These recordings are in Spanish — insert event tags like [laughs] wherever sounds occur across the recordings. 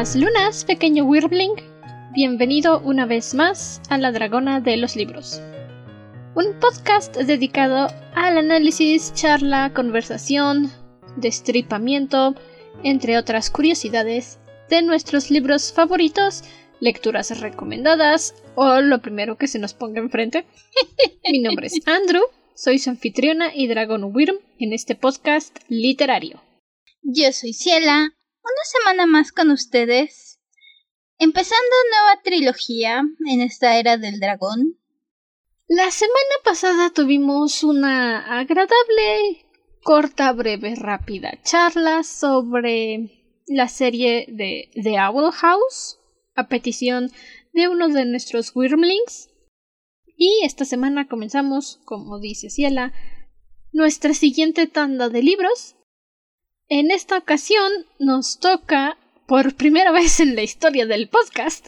Buenas lunas, pequeño Wirbling. Bienvenido una vez más a La Dragona de los Libros. Un podcast dedicado al análisis, charla, conversación, destripamiento, entre otras curiosidades, de nuestros libros favoritos, lecturas recomendadas o lo primero que se nos ponga enfrente. [laughs] Mi nombre es Andrew, soy su anfitriona y Dragon Wyrm en este podcast literario. Yo soy Ciela, una semana más con ustedes, empezando nueva trilogía en esta era del dragón. La semana pasada tuvimos una agradable, corta, breve, rápida charla sobre la serie de The Owl House, a petición de uno de nuestros Wyrmlings. Y esta semana comenzamos, como dice Ciela, nuestra siguiente tanda de libros en esta ocasión nos toca, por primera [laughs] vez en la historia del podcast,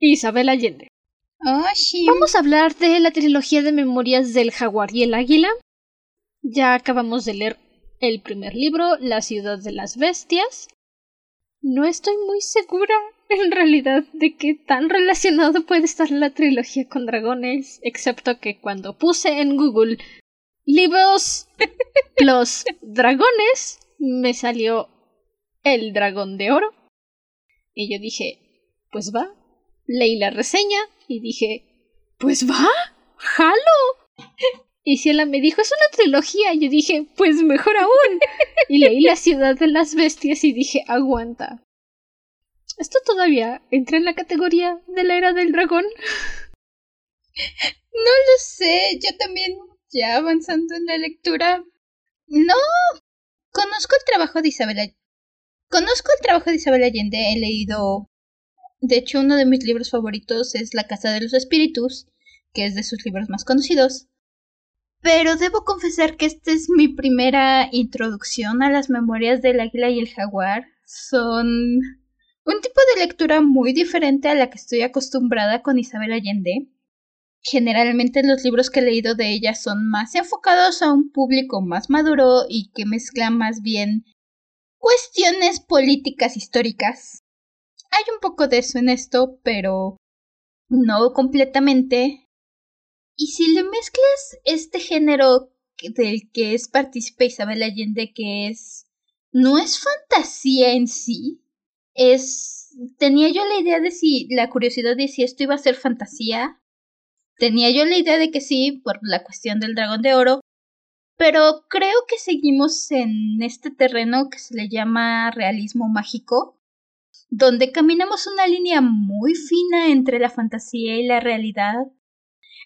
Isabel Allende. Oh, sí. Vamos a hablar de la trilogía de memorias del jaguar y el águila. Ya acabamos de leer el primer libro, La ciudad de las bestias. No estoy muy segura, [laughs] en realidad, de qué tan relacionado puede estar la trilogía con dragones, excepto que cuando puse en Google libros [laughs] los dragones, me salió el dragón de oro. Y yo dije, pues va. Leí la reseña y dije, pues va, jalo. Y Ciela me dijo, es una trilogía. Y yo dije, pues mejor aún. Y leí La ciudad de las bestias y dije, aguanta. ¿Esto todavía entra en la categoría de la era del dragón? No lo sé, yo también, ya avanzando en la lectura. No, Conozco el trabajo de Isabel Conozco el trabajo de Isabel Allende, he leído de hecho uno de mis libros favoritos es La Casa de los Espíritus, que es de sus libros más conocidos. Pero debo confesar que esta es mi primera introducción a las memorias del águila y el jaguar. Son un tipo de lectura muy diferente a la que estoy acostumbrada con Isabel Allende. Generalmente los libros que he leído de ella son más enfocados a un público más maduro y que mezclan más bien cuestiones políticas históricas. Hay un poco de eso en esto, pero no completamente. Y si le mezclas este género del que es participa Isabel Allende, que es no es fantasía en sí, es tenía yo la idea de si la curiosidad de si esto iba a ser fantasía Tenía yo la idea de que sí, por la cuestión del dragón de oro, pero creo que seguimos en este terreno que se le llama realismo mágico, donde caminamos una línea muy fina entre la fantasía y la realidad,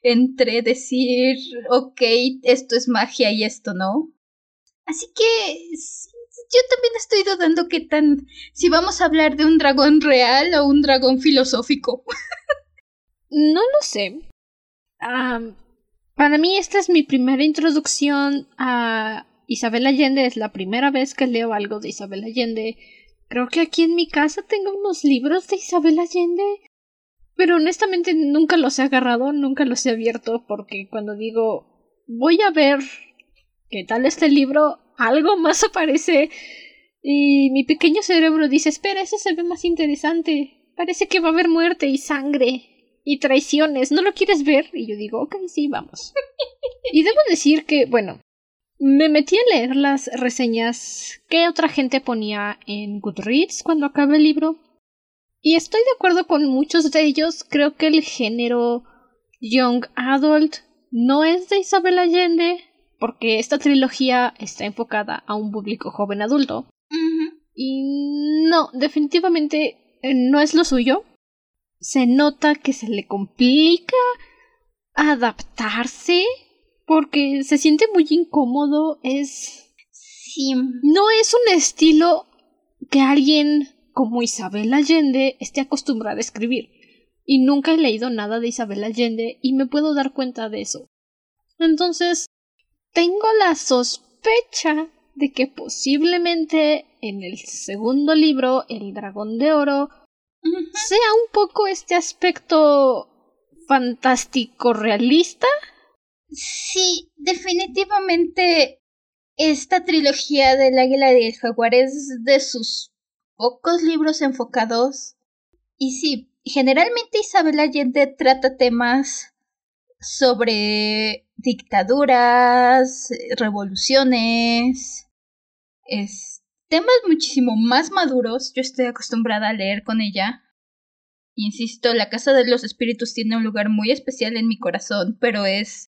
entre decir, ok, esto es magia y esto no. Así que yo también estoy dudando qué tan si vamos a hablar de un dragón real o un dragón filosófico. no lo sé para mí esta es mi primera introducción a Isabel Allende, es la primera vez que leo algo de Isabel Allende. Creo que aquí en mi casa tengo unos libros de Isabel Allende, pero honestamente nunca los he agarrado, nunca los he abierto, porque cuando digo voy a ver qué tal este libro, algo más [laughs] aparece y mi pequeño cerebro dice espera, eso se ve más interesante. Parece que va a haber muerte y sangre y traiciones. ¿No lo quieres ver? Y yo digo, ok, sí, vamos. y debo decir que, bueno, me metí a leer las reseñas que otra gente ponía en Goodreads cuando acabé el libro. Y estoy de acuerdo con muchos de ellos. Creo que el género Young Adult no es de Isabel Allende, porque esta trilogía está enfocada a un público joven adulto. Y no, definitivamente eh, no es lo suyo se nota que se le complica adaptarse porque se siente muy incómodo. Es. Sí. No es un estilo que alguien como Isabel Allende esté acostumbrada a escribir. Y nunca he leído nada de Isabel Allende y me puedo dar cuenta de eso. Entonces, tengo la sospecha de que posiblemente en el segundo libro, El Dragón de Oro, sea un poco este aspecto fantástico realista. Sí, definitivamente esta trilogía del águila y el jaguar es de sus pocos libros enfocados. Y sí, generalmente Isabel Allende trata temas sobre dictaduras, revoluciones, es, temas muchísimo más maduros. Yo estoy acostumbrada a leer con ella. Insisto, La Casa de los Espíritus tiene un lugar muy especial en mi corazón, pero es...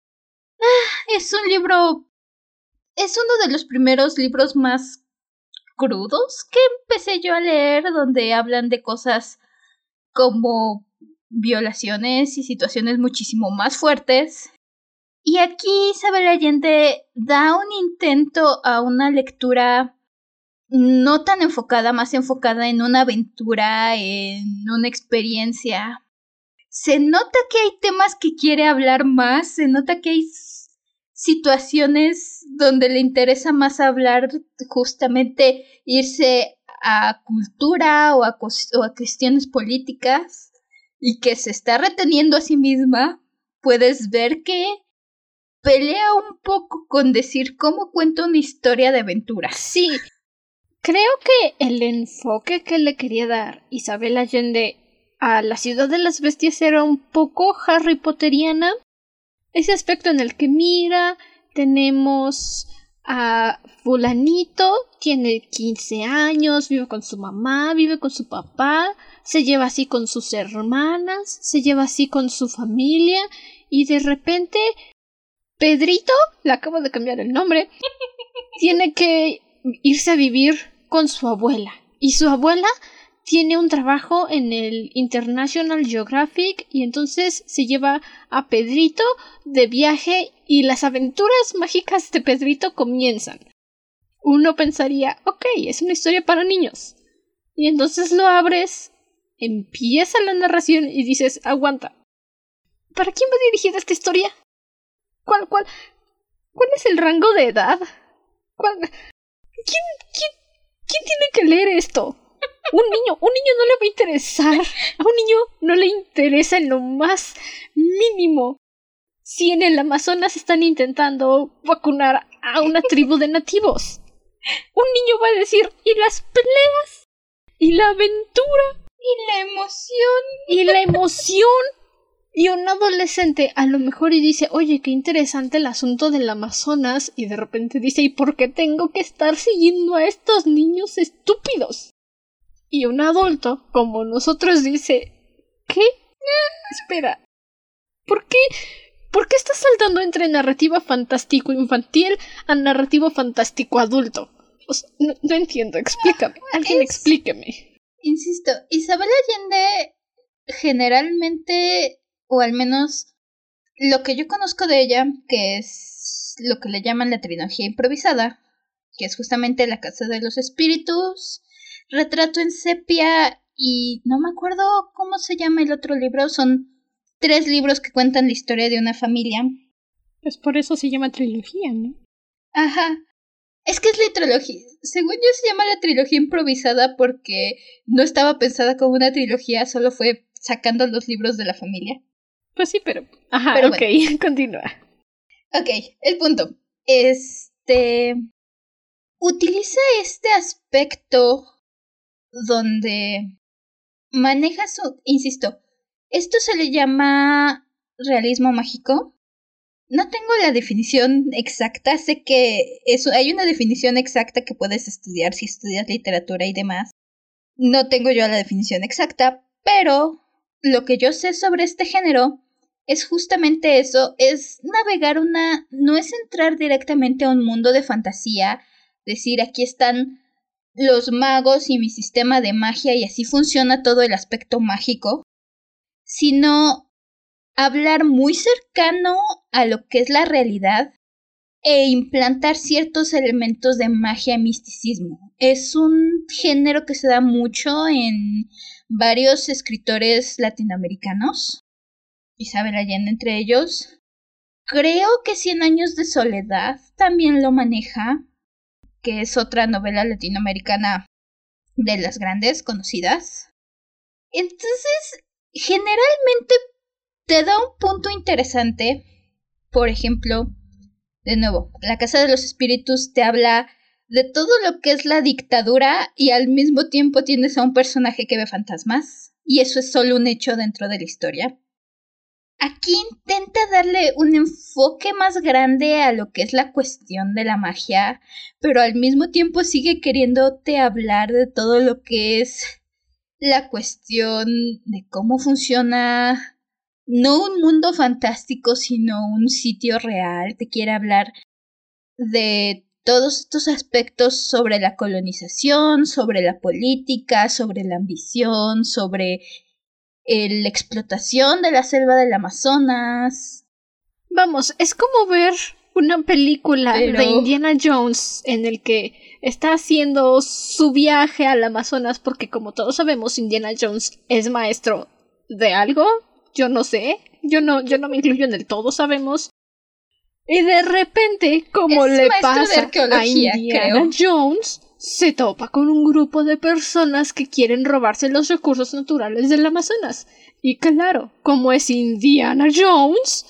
Ah, es un libro... Es uno de los primeros libros más crudos que empecé yo a leer, donde hablan de cosas como violaciones y situaciones muchísimo más fuertes. Y aquí Isabel Allende da un intento a una lectura no tan enfocada, más enfocada en una aventura, en una experiencia. Se nota que hay temas que quiere hablar más, se nota que hay situaciones donde le interesa más hablar justamente irse a cultura o a, cuestiones políticas y que se está reteniendo a sí misma, puedes ver que pelea un poco con decir cómo cuenta una historia de aventura. Sí, creo que el enfoque que le quería dar Isabel Allende a la ciudad de las bestias era un poco Harry Potteriana. Ese aspecto en el que mira, tenemos a fulanito, tiene 15 años, vive con su mamá, vive con su papá, se lleva así con sus hermanas, se lleva así con su familia y de repente Pedrito, le acabo de cambiar el nombre, [laughs] tiene que irse a vivir con su abuela. Y su abuela tiene un trabajo en el International Geographic y entonces se lleva a Pedrito de viaje y las aventuras mágicas de Pedrito comienzan. Uno pensaría, ok, es una historia para niños. Y entonces lo abres, empieza la narración y dices, aguanta. ¿Para quién va dirigida esta historia? ¿Cuál, cuál, cuál es el rango de edad? ¿Cuál, ¿quién, quién, ¿Quién tiene que leer esto? Un niño, un niño no le va a interesar. A un niño no le interesa en lo más mínimo. Si en el Amazonas están intentando vacunar a una tribu de nativos. Un niño va a decir, ¿y las peleas? ¿Y la aventura? ¿Y la emoción? ¿Y la emoción? Y un adolescente a lo mejor y dice, oye, qué interesante el asunto del Amazonas, y de repente dice, ¿y por qué tengo que estar siguiendo a estos niños estúpidos? Y un adulto, como nosotros, dice, ¿qué? Espera, ¿por qué? ¿Por qué estás saltando entre narrativa fantástico infantil a narrativa fantástico adulto? no, entiendo, explícame. Alguien explíqueme. Insisto, Isabel Allende generalmente o al menos lo que yo conozco de ella, que es lo que le llaman la trilogía improvisada, que es justamente La Casa de los Espíritus, Retrato en Sepia y no me acuerdo cómo se llama el otro libro, son tres libros que cuentan la historia de una familia. Pues por eso se llama trilogía, ¿no? Ajá. Es que es la trilogía. Según yo se llama la trilogía improvisada porque no estaba pensada como una trilogía, solo fue sacando los libros de la familia. Pues sí, pero. Ajá, ok, [laughs] continúa. Ok, el punto. Este. Utiliza este aspecto donde maneja su. Insisto, esto se le llama realismo mágico. No tengo la definición exacta, sé que eso, hay una definición exacta que puedes estudiar si estudias literatura y demás. No tengo yo la definición exacta, pero lo que yo sé sobre este género es justamente eso, es navegar una, no es entrar directamente a un mundo de fantasía, decir aquí están los magos y mi sistema de magia y así funciona todo el aspecto mágico, sino hablar muy cercano a lo que es la realidad e implantar ciertos elementos de magia y misticismo. Es un género que se da mucho en varios escritores latinoamericanos. Isabel Allende entre ellos. Creo que Cien años de soledad también lo maneja, que es otra novela latinoamericana de las grandes conocidas. Entonces, generalmente te da un punto interesante. Por ejemplo, de nuevo, La Casa de los Espíritus te habla de todo lo que es la dictadura y al mismo tiempo tienes a un personaje que ve fantasmas. Y eso es solo un hecho dentro de la historia. Aquí intenta darle un enfoque más grande a lo que es la cuestión de la magia, pero al mismo tiempo sigue queriéndote hablar de todo lo que es la cuestión de cómo funciona no un mundo fantástico, sino un sitio real. Te quiere hablar de todos estos aspectos sobre la colonización, sobre la política, sobre la ambición, sobre la explotación de la selva del Amazonas. Vamos, es como ver una película de Indiana Jones en el que está haciendo su viaje al Amazonas porque como todos sabemos Indiana Jones es maestro de algo, yo no sé, yo no yo no me incluyo en el todo sabemos. Y de repente, como le pasa a Indiana Jones, se topa con un grupo de personas que quieren robarse los recursos naturales del Amazonas. Y claro, como es Indiana Jones,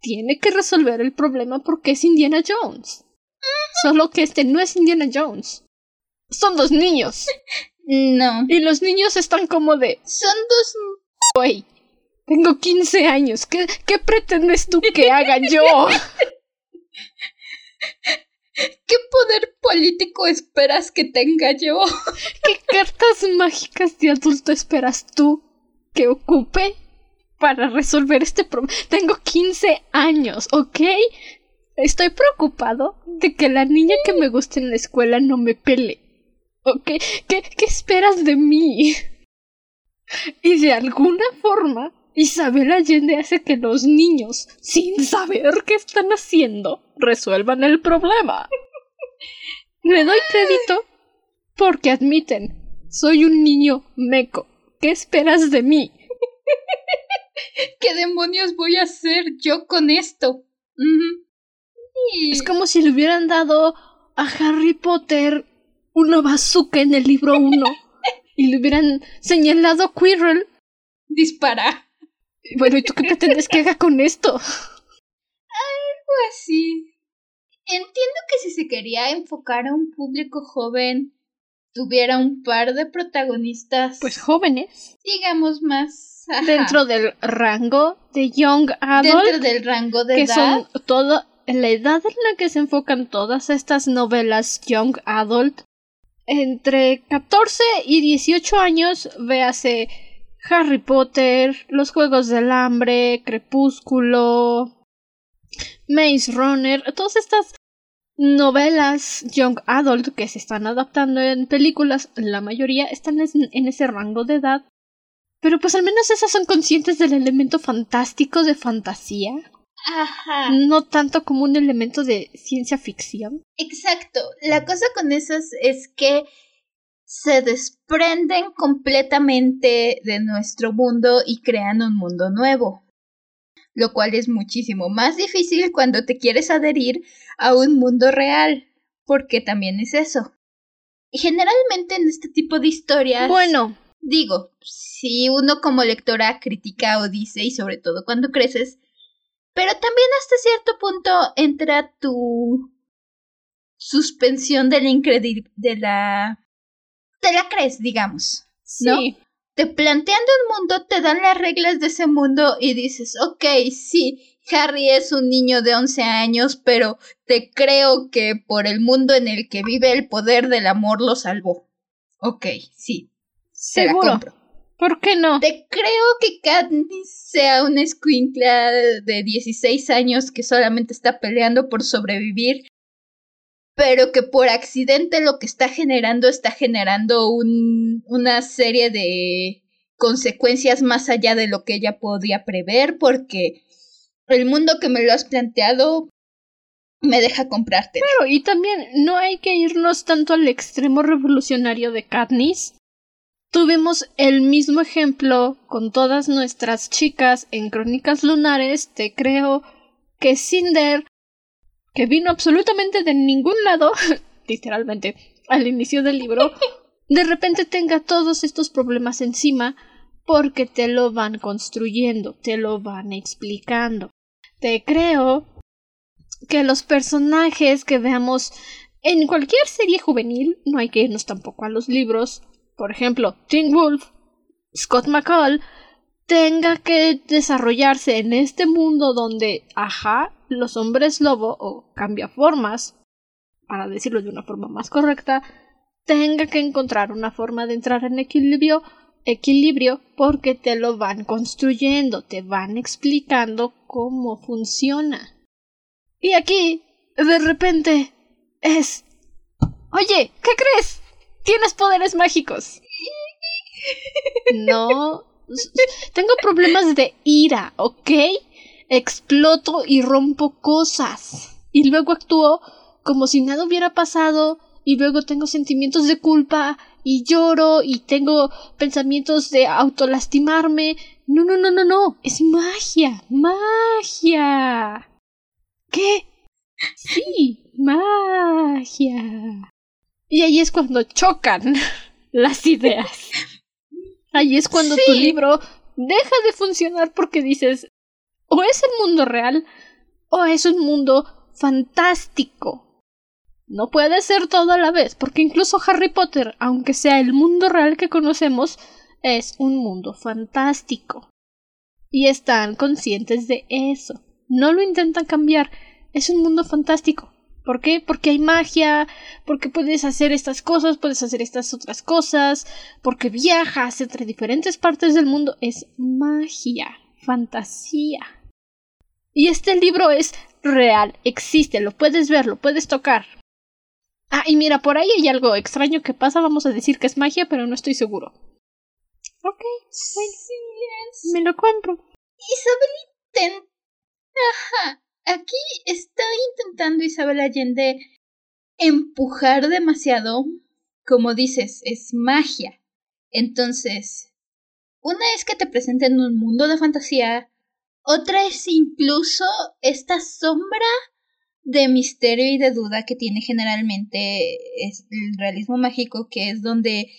tiene que resolver el problema porque es Indiana Jones. Solo que este no es Indiana Jones. Son dos niños. [laughs] No. Y los niños están como de... Son dos... Güey, tengo 15 años. ¿Qué, ¿Qué pretendes tú que haga yo? [laughs] ¿Qué poder político esperas que tenga yo? ¿Qué cartas mágicas de adulto esperas tú que ocupe para resolver este problema? Tengo 15 años, ¿ok? Estoy preocupado de que la niña que me guste en la escuela no me pele. ¿Ok? ¿Qué, qué esperas de mí? Y de alguna forma Isabel Allende hace que los niños, sin saber qué están haciendo, resuelvan el problema. Le doy crédito porque admiten, soy un niño meco. ¿Qué esperas de mí? ¿Qué demonios voy a hacer yo con esto? Es como si le hubieran dado a Harry Potter una bazooka en el libro 1 y le hubieran señalado a Quirrell. Dispara. Bueno, ¿y tú qué pretendes que haga con esto? Algo así. Entiendo que si se quería enfocar a un público joven, tuviera un par de protagonistas. Pues jóvenes. Digamos más. Dentro del rango de Young Adult. Dentro del rango de que edad. son todo, la edad en la que se enfocan todas estas novelas Young Adult. Entre 14 y 18 años, véase Harry Potter, Los Juegos del Hambre, Crepúsculo, Maze Runner, todas estas novelas young adult que se están adaptando en películas, la mayoría están en ese rango de edad. Pero pues al menos esas son conscientes del elemento fantástico de fantasía. Ajá. No tanto como un elemento de ciencia ficción. Exacto. La cosa con esas es que se desprenden completamente de nuestro mundo y crean un mundo nuevo, lo cual es muchísimo más difícil cuando te quieres adherir a un mundo real, porque también es eso. Generalmente en este tipo de historias... Bueno. Digo, si uno como lectora critica o dice, y sobre todo cuando creces, pero también hasta cierto punto entra tu suspensión de la, de la te la crees, digamos. ¿no? Sí. Te plantean un mundo, te dan las reglas de ese mundo y dices, ok, sí, Harry es un niño de 11 años, pero te creo que por el mundo en el que vive el poder del amor lo salvó. Ok, sí. Seguro. Te la compro. ¿Por qué no? Te creo que Katniss sea una escuincla de 16 años que solamente está peleando por sobrevivir pero que por accidente lo que está generando está generando un, una serie de consecuencias más allá de lo que ella podía prever, porque el mundo que me lo has planteado me deja comprarte. Pero, y también no hay que irnos tanto al extremo revolucionario de Katniss. Tuvimos el mismo ejemplo con todas nuestras chicas en Crónicas Lunares, te creo que Cinder que vino absolutamente de ningún lado, [laughs] literalmente, al inicio del libro, [laughs] de repente tenga todos estos problemas encima porque te lo van construyendo, te lo van explicando. Te creo que los personajes que veamos En cualquier serie juvenil no hay que irnos tampoco a los libros. Por ejemplo, Teen Wolf, Scott McCall, tenga que desarrollarse en este mundo donde, ajá, los hombres lobo o cambia formas, para decirlo de una forma más correcta, tenga que encontrar una forma de entrar en equilibrio, equilibrio porque te lo van construyendo, te van explicando cómo funciona. Y aquí, de repente, es... Oye, ¿qué crees? Tienes poderes mágicos. [laughs] No. Tengo problemas de ira, ¿ok? Exploto y rompo cosas. Y luego actúo como si nada hubiera pasado y luego tengo sentimientos de culpa y lloro y tengo pensamientos de autolastimarme. No, no, no, no, no. Es magia. Magia. ¿Qué? Sí, magia. Y ahí es cuando chocan [laughs] las ideas. Ahí es cuando tu libro deja de funcionar porque dices, o es el mundo real, o es un mundo fantástico. No puede ser todo a la vez, porque incluso Harry Potter, aunque sea el mundo real que conocemos, es un mundo fantástico. Y están conscientes de eso. No lo intentan cambiar. Es un mundo fantástico. ¿Por qué? Porque hay magia, porque puedes hacer estas cosas, puedes hacer estas otras cosas, porque viajas entre diferentes partes del mundo. Es magia, fantasía. Y este libro es real, existe, lo puedes ver, lo puedes tocar. Ah, y mira, por ahí hay algo extraño que pasa, vamos a decir que es magia, pero no estoy seguro. Ok, bueno, me lo compro. Isabel Ajá. Aquí está intentando Isabel Allende empujar demasiado. Como dices, es magia. Entonces, una es que te presenten un mundo de fantasía, otra es incluso esta sombra de misterio y de duda que tiene generalmente el realismo mágico, que es donde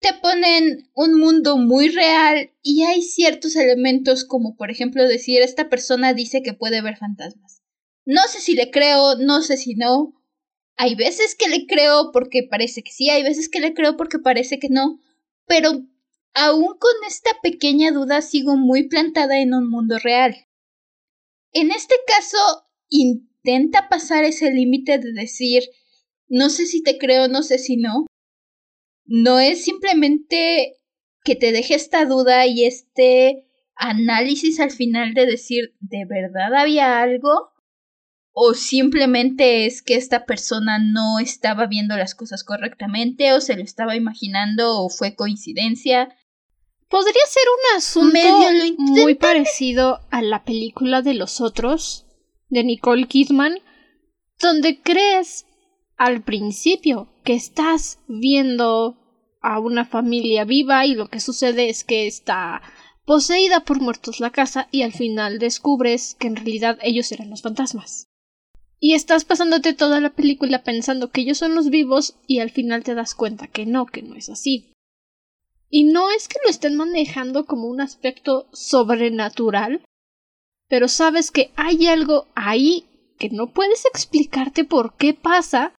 te ponen un mundo muy real y hay ciertos elementos como por ejemplo decir esta persona dice que puede ver fantasmas. No sé si le creo, no sé si no. Hay veces que le creo porque parece que sí, hay veces que le creo porque parece que no, pero aún con esta pequeña duda sigo muy plantada en un mundo real. En este caso, intenta pasar ese límite de decir no sé si te creo, no sé si no, no es simplemente que te deje esta duda y este análisis al final de decir, ¿de verdad había algo? ¿O simplemente es que esta persona no estaba viendo las cosas correctamente o se lo estaba imaginando o fue coincidencia? Podría ser un asunto muy parecido a la película de los otros de Nicole Kidman, donde crees al principio que estás viendo a una familia viva y lo que sucede es que está poseída por muertos la casa y al final descubres que en realidad ellos eran los fantasmas. Y estás pasándote toda la película pensando que ellos son los vivos y al final te das cuenta que no, que no es así. Y no es que lo estén manejando como un aspecto sobrenatural, pero sabes que hay algo ahí que no puedes explicarte por qué pasa,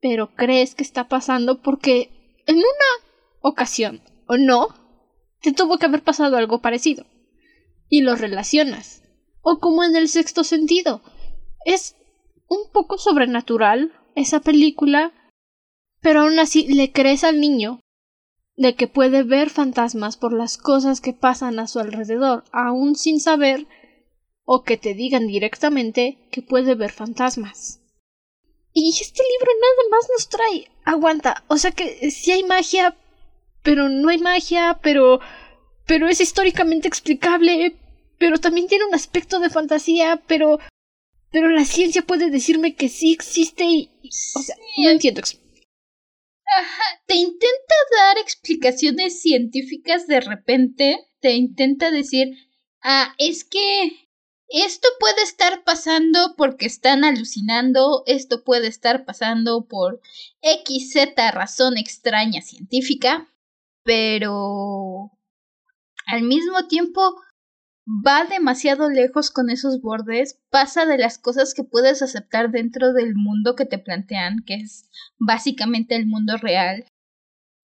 pero crees que está pasando porque en una ocasión, o no, te tuvo que haber pasado algo parecido. Y lo relacionas. O como en el sexto sentido. Es un poco sobrenatural esa película, pero aún así le crees al niño de que puede ver fantasmas por las cosas que pasan a su alrededor, aún sin saber o que te digan directamente que puede ver fantasmas. Y este libro nada más nos trae. Aguanta. O sea que sí hay magia, pero no hay magia, pero. pero es históricamente explicable. Pero también tiene un aspecto de fantasía, pero. pero la ciencia puede decirme que sí existe y. o sea, no entiendo. Te intenta dar explicaciones científicas de repente. Te intenta decir. Ah, es que esto puede estar pasando porque están alucinando, esto puede estar pasando por XZ razón extraña científica, pero al mismo tiempo va demasiado lejos con esos bordes, pasa de las cosas que puedes aceptar dentro del mundo que te plantean, que es básicamente el mundo real.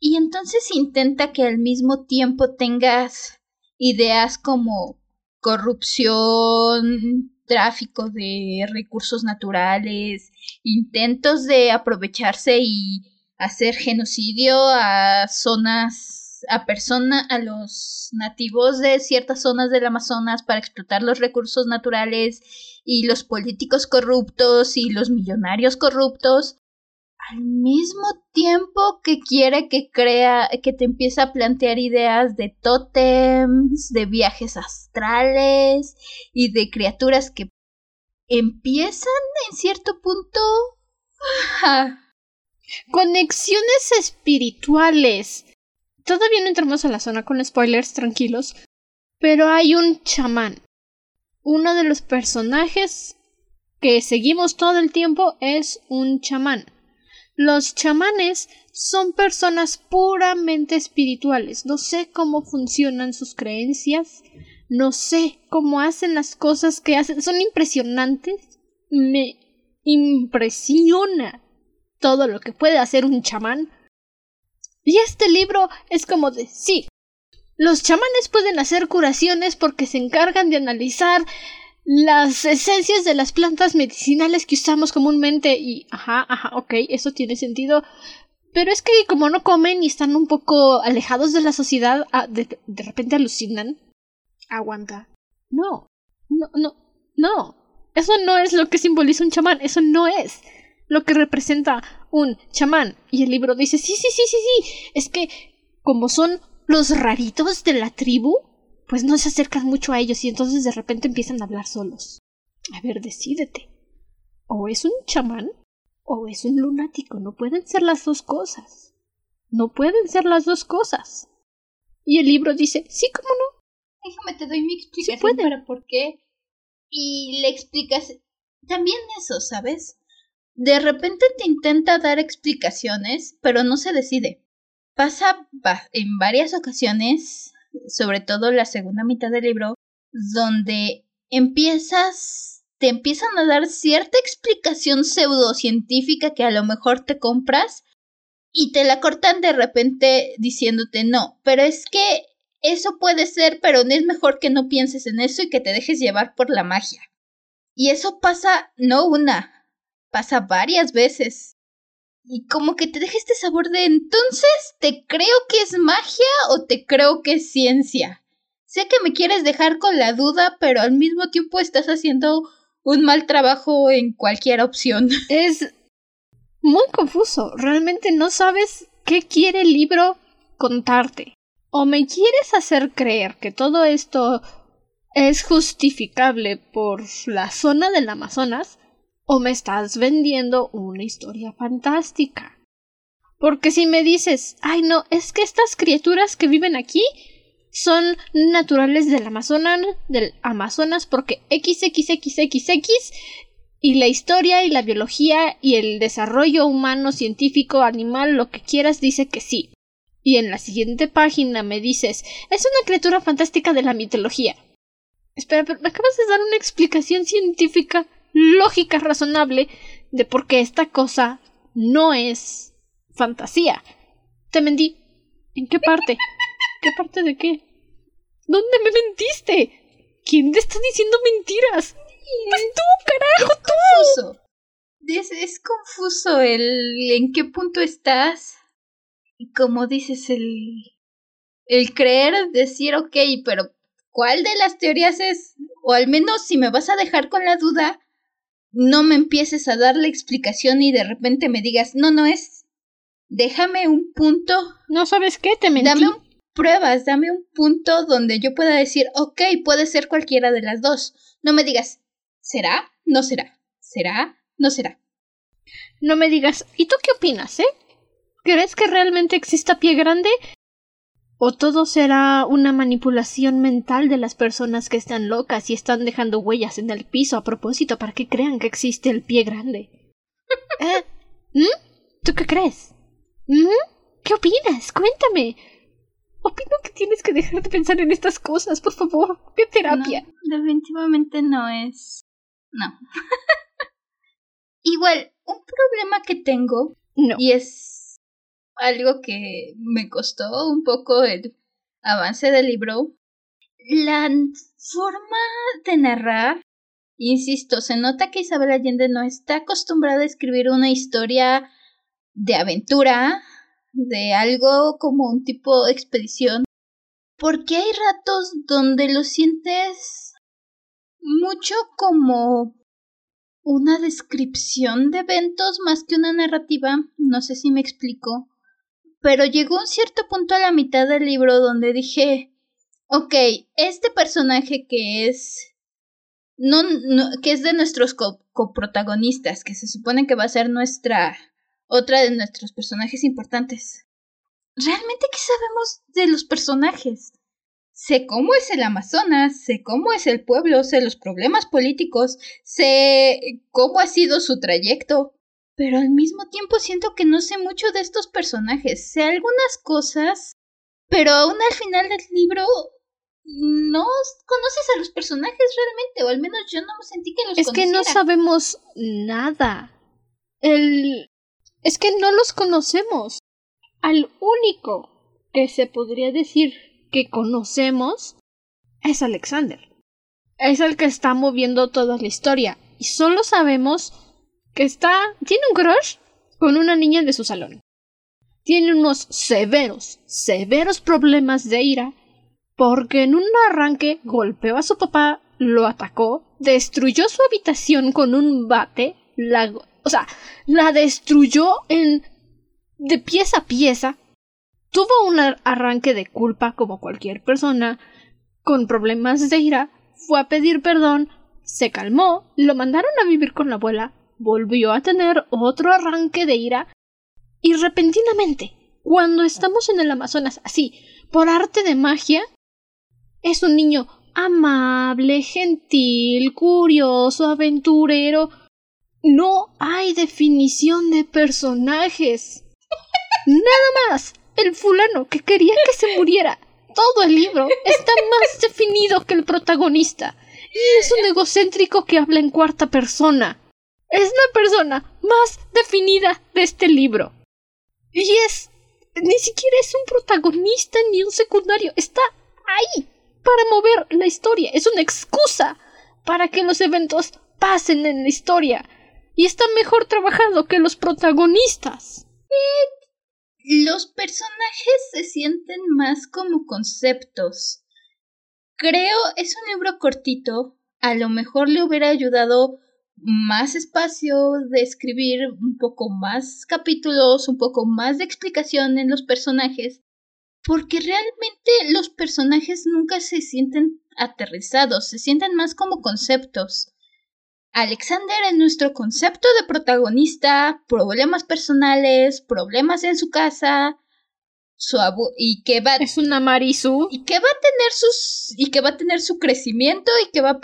Y entonces intenta que al mismo tiempo tengas ideas como corrupción, tráfico de recursos naturales, intentos de aprovecharse y hacer genocidio a zonas, a personas, a los nativos de ciertas zonas del Amazonas para explotar los recursos naturales y los políticos corruptos y los millonarios corruptos al mismo tiempo que quiere que crea, que te empiece a plantear ideas de tótems, de viajes astrales y de criaturas que empiezan en cierto punto [laughs] Conexiones espirituales. Todavía no entramos a la zona con spoilers, tranquilos. Pero hay un chamán. Uno de los personajes que seguimos todo el tiempo es un chamán. Los chamanes son personas puramente espirituales. No sé cómo funcionan sus creencias. No sé cómo hacen las cosas que hacen. Son impresionantes. Me impresiona todo lo que puede hacer un chamán. Y este libro es como de sí. Los chamanes pueden hacer curaciones porque se encargan de analizar las esencias de las plantas medicinales que usamos comúnmente y ajá, ajá, ok, eso tiene sentido. Pero es que como no comen y están un poco alejados de la sociedad, ah, de, de repente alucinan. Aguanta. No, no, no, no. Eso no es lo que simboliza un chamán, eso no es lo que representa un chamán. Y el libro dice, sí, sí, sí, sí, sí. Es que como son los raritos de la tribu, pues no se acercan mucho a ellos y entonces de repente empiezan a hablar solos. A ver, decídete. O es un chamán o es un lunático. No pueden ser las dos cosas. No pueden ser las dos cosas. Y el libro dice, sí, cómo no. Déjame te doy mi explicación sí para por qué. Y le explicas también eso, ¿sabes? De repente te intenta dar explicaciones, pero no se decide. Pasa en varias ocasiones sobre todo la segunda mitad del libro, donde empiezas, te empiezan a dar cierta explicación pseudocientífica que a lo mejor te compras y te la cortan de repente diciéndote no, pero es que eso puede ser, pero no es mejor que no pienses en eso y que te dejes llevar por la magia. Y eso pasa no una, pasa varias veces y como que te deja este sabor de entonces te creo que es magia o te creo que es ciencia. Sé que me quieres dejar con la duda, pero al mismo tiempo estás haciendo un mal trabajo en cualquier opción. [laughs] Es muy confuso. Realmente no sabes qué quiere el libro contarte. O me quieres hacer creer que todo esto es justificable por la zona del Amazonas, o me estás vendiendo una historia fantástica. Porque si me dices, ay no, es que estas criaturas que viven aquí son naturales del Amazonas, del Amazonas porque XXXXX y la historia y la biología y el desarrollo humano, científico, animal, lo que quieras dice que sí. Y en la siguiente página me dices, es una criatura fantástica de la mitología. Espera, pero me acabas de dar una explicación científica lógica razonable de por qué esta cosa no es fantasía. Te mentí. ¿En qué parte? ¿Qué parte de qué? ¿Dónde me mentiste? ¿Quién te está diciendo mentiras? Pues tú, carajo, tú. Es, es confuso el en qué punto estás. Y como dices, el. El creer, decir, ok, pero ¿cuál de las teorías es? O al menos si me vas a dejar con la duda, no me empieces a dar la explicación y de repente me digas, no, no es. Déjame un punto. No sabes qué, te mentí. Dame pruebas, dame un punto donde yo pueda decir, ok, puede ser cualquiera de las dos. No me digas, ¿será? No será. ¿Será? No será. No me digas, ¿y tú qué opinas, eh? ¿Crees que realmente exista pie grande? ¿O todo será una manipulación mental de las personas que están locas y están dejando huellas en el piso a propósito para que crean que existe el pie grande? [laughs] ¿Eh? ¿Mm? ¿Tú qué crees? ¿Mm? ¿Qué opinas? Cuéntame. opino que tienes que dejar de pensar en estas cosas, por favor. ¿Qué terapia? definitivamente no es. No. [laughs] Igual, un problema que tengo. No. Y es algo que me costó un poco el avance del libro. La forma de narrar. Insisto, se nota que Isabel Allende no está acostumbrada a escribir una historia de aventura, de algo como un tipo de expedición, porque hay ratos donde lo sientes mucho como una descripción de eventos más que una narrativa, no sé si me explico, pero llegó un cierto punto a la mitad del libro donde dije, ok, este personaje que es no, que es de nuestros coprotagonistas, que se supone que va a ser nuestra otra de nuestros personajes importantes. ¿Realmente qué sabemos de los personajes? Sé cómo es el Amazonas, sé cómo es el pueblo, sé los problemas políticos, sé cómo ha sido su trayecto, pero al mismo tiempo siento que no sé mucho de estos personajes. Sé algunas cosas, pero aún al final del libro no conoces a los personajes realmente, o al menos yo no sentí que los Es que no sabemos nada. El es que no los conocemos. Al único que se podría decir que conocemos es Alexander. Es el que está moviendo toda la historia. Y solo sabemos que está. tiene un crush con una niña de su salón. Tiene unos severos, severos problemas de ira. Porque en un arranque golpeó a su papá, lo atacó, destruyó su habitación con un bate, la, o sea, la destruyó en de pieza a pieza. Tuvo un arranque de culpa como cualquier persona con problemas de ira, fue a pedir perdón, se calmó, lo mandaron a vivir con la abuela, volvió a tener otro arranque de ira y repentinamente, cuando estamos en el Amazonas así, por arte de magia, es un niño amable, gentil, curioso, aventurero, no hay definición de personajes. [laughs] Nada más. El fulano que quería que se muriera. Todo el libro está más definido que el protagonista. Y es un egocéntrico que habla en cuarta persona. Es la persona más definida de este libro. Y es... Ni siquiera es un protagonista ni un secundario. Está ahí para mover la historia. Es una excusa para que los eventos pasen en la historia y está mejor trabajado que los protagonistas. los personajes se sienten más como conceptos. Creo es un libro cortito. A lo mejor le hubiera ayudado más espacio de escribir un poco más capítulos, un poco más de explicación en los personajes, porque realmente los personajes nunca se sienten aterrizados, se sienten más como conceptos. Alexander es nuestro concepto de protagonista, problemas personales, problemas en su casa, su abu y que va es una Marisu y que va a tener sus y que va a tener su crecimiento y que va a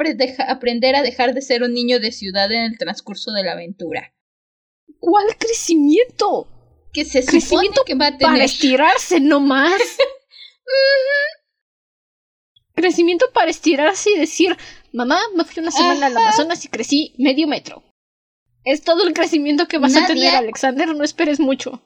aprender a dejar de ser un niño de ciudad en el transcurso de la aventura. ¿Cuál crecimiento? Que se supone que va a tener para estirarse no más. [laughs] crecimiento para estirarse y decir, Mamá, me fui una semana al Amazonas y crecí medio metro. Es todo el crecimiento que vas a tener, Alexander. No esperes mucho.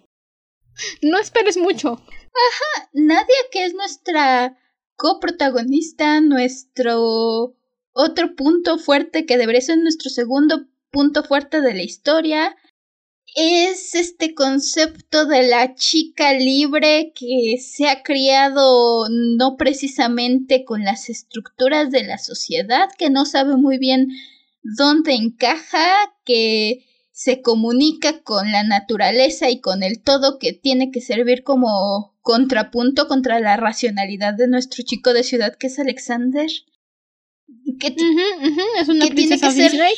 No esperes mucho. Ajá, Nadia, que es nuestra coprotagonista, nuestro otro punto fuerte que debería ser nuestro segundo punto fuerte de la historia, es este concepto de la chica libre que se ha criado no precisamente con las estructuras de la sociedad, que no sabe muy bien dónde encaja, que se comunica con la naturaleza y con el todo que tiene que servir como contrapunto contra la racionalidad de nuestro chico de ciudad que es Alexander. ¿Qué es una princesa Disney.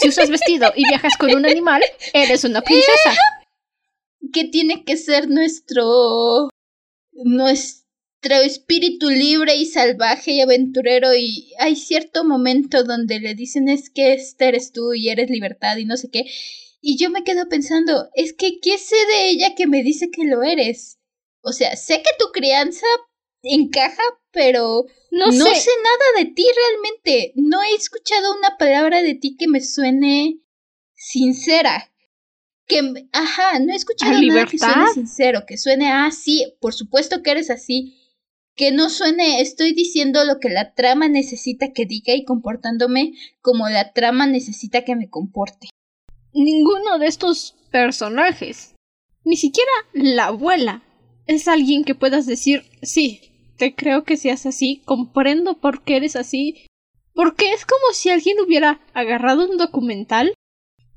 Si usas vestido y viajas con un animal, eres una princesa. [laughs] ¿Qué tiene que ser nuestro nuestro espíritu libre y salvaje y aventurero y hay cierto momento donde le dicen es que este eres tú y eres libertad y no sé qué y yo me quedo pensando es que qué sé de ella que me dice que lo eres o sea sé que tu crianza encaja, pero No, no, sé. sé. nada de ti realmente. No he escuchado una palabra de ti que me suene sincera. Que, ajá, no he escuchado ¿A nada que suene sincero, que suene, ah, sí, por supuesto que eres así. Que no suene, estoy diciendo lo que la trama necesita que diga y comportándome como la trama necesita que me comporte. Ninguno de estos personajes, ni siquiera la abuela, es alguien que puedas decir, sí, te creo que seas así, comprendo por qué eres así, porque es como si alguien hubiera agarrado un documental.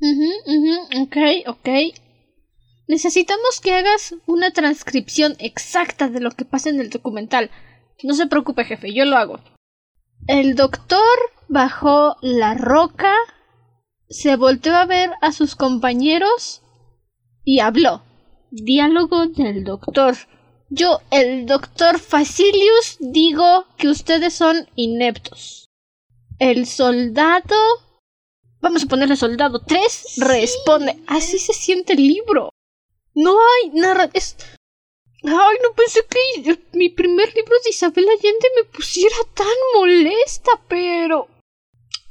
Ujú, ujú, ok, ok. Necesitamos que hagas una transcripción exacta de lo que pasa en el documental. No se preocupe, jefe, yo lo hago. El doctor bajó la roca se volteó a ver a sus compañeros y habló. Diálogo del doctor. Yo, el doctor Facilius, digo que ustedes son ineptos. El soldado. Vamos a ponerle soldado 3. Responde. Así se siente el libro. No hay narra. Es. Ay, no pensé que mi primer libro de Isabel Allende me pusiera tan molesta, pero.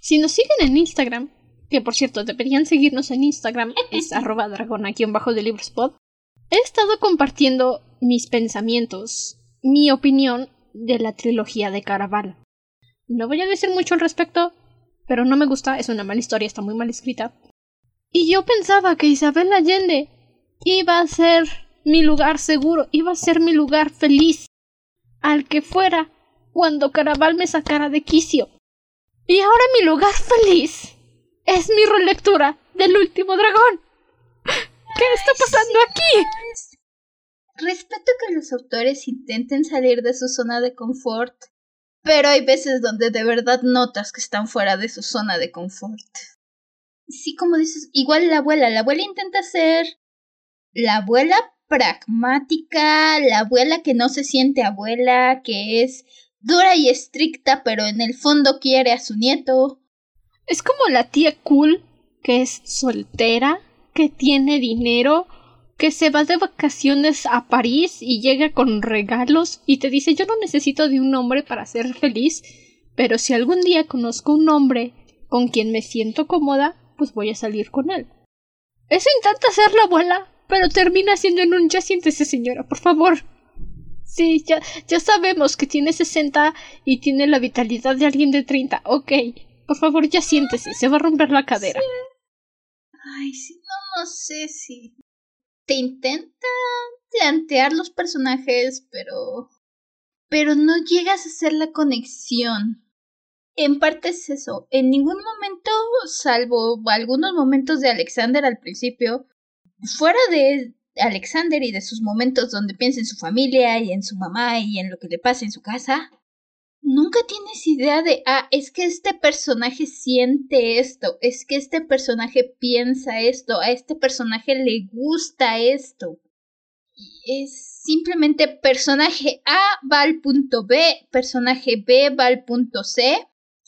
Si nos siguen en Instagram, que por cierto deberían seguirnos en Instagram, es [laughs] arroba dragón aquí en bajo de librospot, he estado compartiendo mis pensamientos, mi opinión de la trilogía de Caraval. No voy a decir mucho al respecto, pero no me gusta, es una mala historia, está muy mal escrita. Y yo pensaba que Isabel Allende iba a ser mi lugar seguro, iba a ser mi lugar feliz, al que fuera cuando Caraval me sacara de quicio. Y ahora mi lugar feliz es mi relectura del último dragón. ¿Qué está pasando aquí? Respeto que los autores intenten salir de su zona de confort, pero hay veces donde de verdad notas que están fuera de su zona de confort. Sí, como dices, igual la abuela, la abuela intenta ser la abuela pragmática, la abuela que no se siente abuela, que es dura y estricta, pero en el fondo quiere a su nieto. Es como la tía cool que es soltera, que tiene dinero, que se va de vacaciones a París y llega con regalos y te dice yo no necesito de un hombre para ser feliz, pero si algún día conozco un hombre con quien me siento cómoda, pues voy a salir con él. Eso intenta ser la abuela, pero termina siendo en un ya siéntese señora, por favor. Sí, ya, ya sabemos que tiene 60 y tiene la vitalidad de alguien de 30. Ok, por favor ya siéntese, se va a romper la cadera. Ay, sí, no, no sé si te intenta plantear los personajes, pero pero no llegas a hacer la conexión. En parte es eso. En ningún momento, salvo algunos momentos de Alexander al principio, fuera de Alexander y de sus momentos donde piensa en su familia y en su mamá y en lo que le pasa en su casa, nunca tienes idea de, ah, es que este personaje siente esto, es que este personaje piensa esto, a este personaje le gusta esto. Es simplemente personaje A va al punto B, personaje B va al punto C.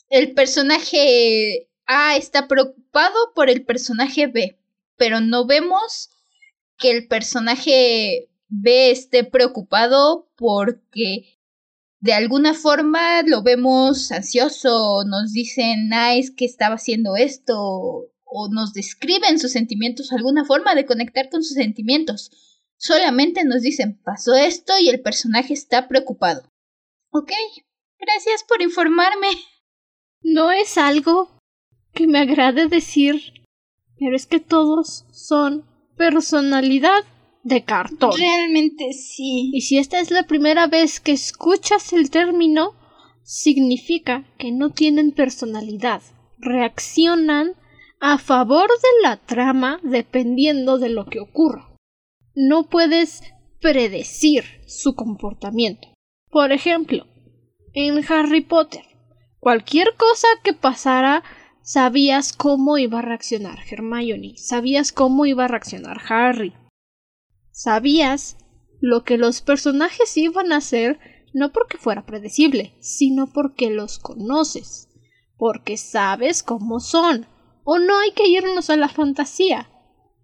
El personaje A está preocupado por el personaje B, pero no vemos que el personaje B esté preocupado porque de alguna forma lo vemos ansioso, nos dicen, ah, es que estaba haciendo esto, o nos describen sus sentimientos, alguna forma de conectar con sus sentimientos. Solamente nos dicen, pasó esto y el personaje está preocupado. Ok, gracias por informarme. No es algo que me agrade decir, pero es que todos son personalidad de cartón. Realmente sí. Y si esta es la primera vez que escuchas el término, significa que no tienen personalidad. Reaccionan a favor de la trama dependiendo de lo que ocurra. No puedes predecir su comportamiento. Por ejemplo, en Harry Potter, cualquier cosa que pasara, sabías cómo iba a reaccionar Hermione, sabías cómo iba a reaccionar Harry. Sabías lo que los personajes iban a hacer no porque fuera predecible, sino porque los conoces, porque sabes cómo son. O no hay que irnos a la fantasía.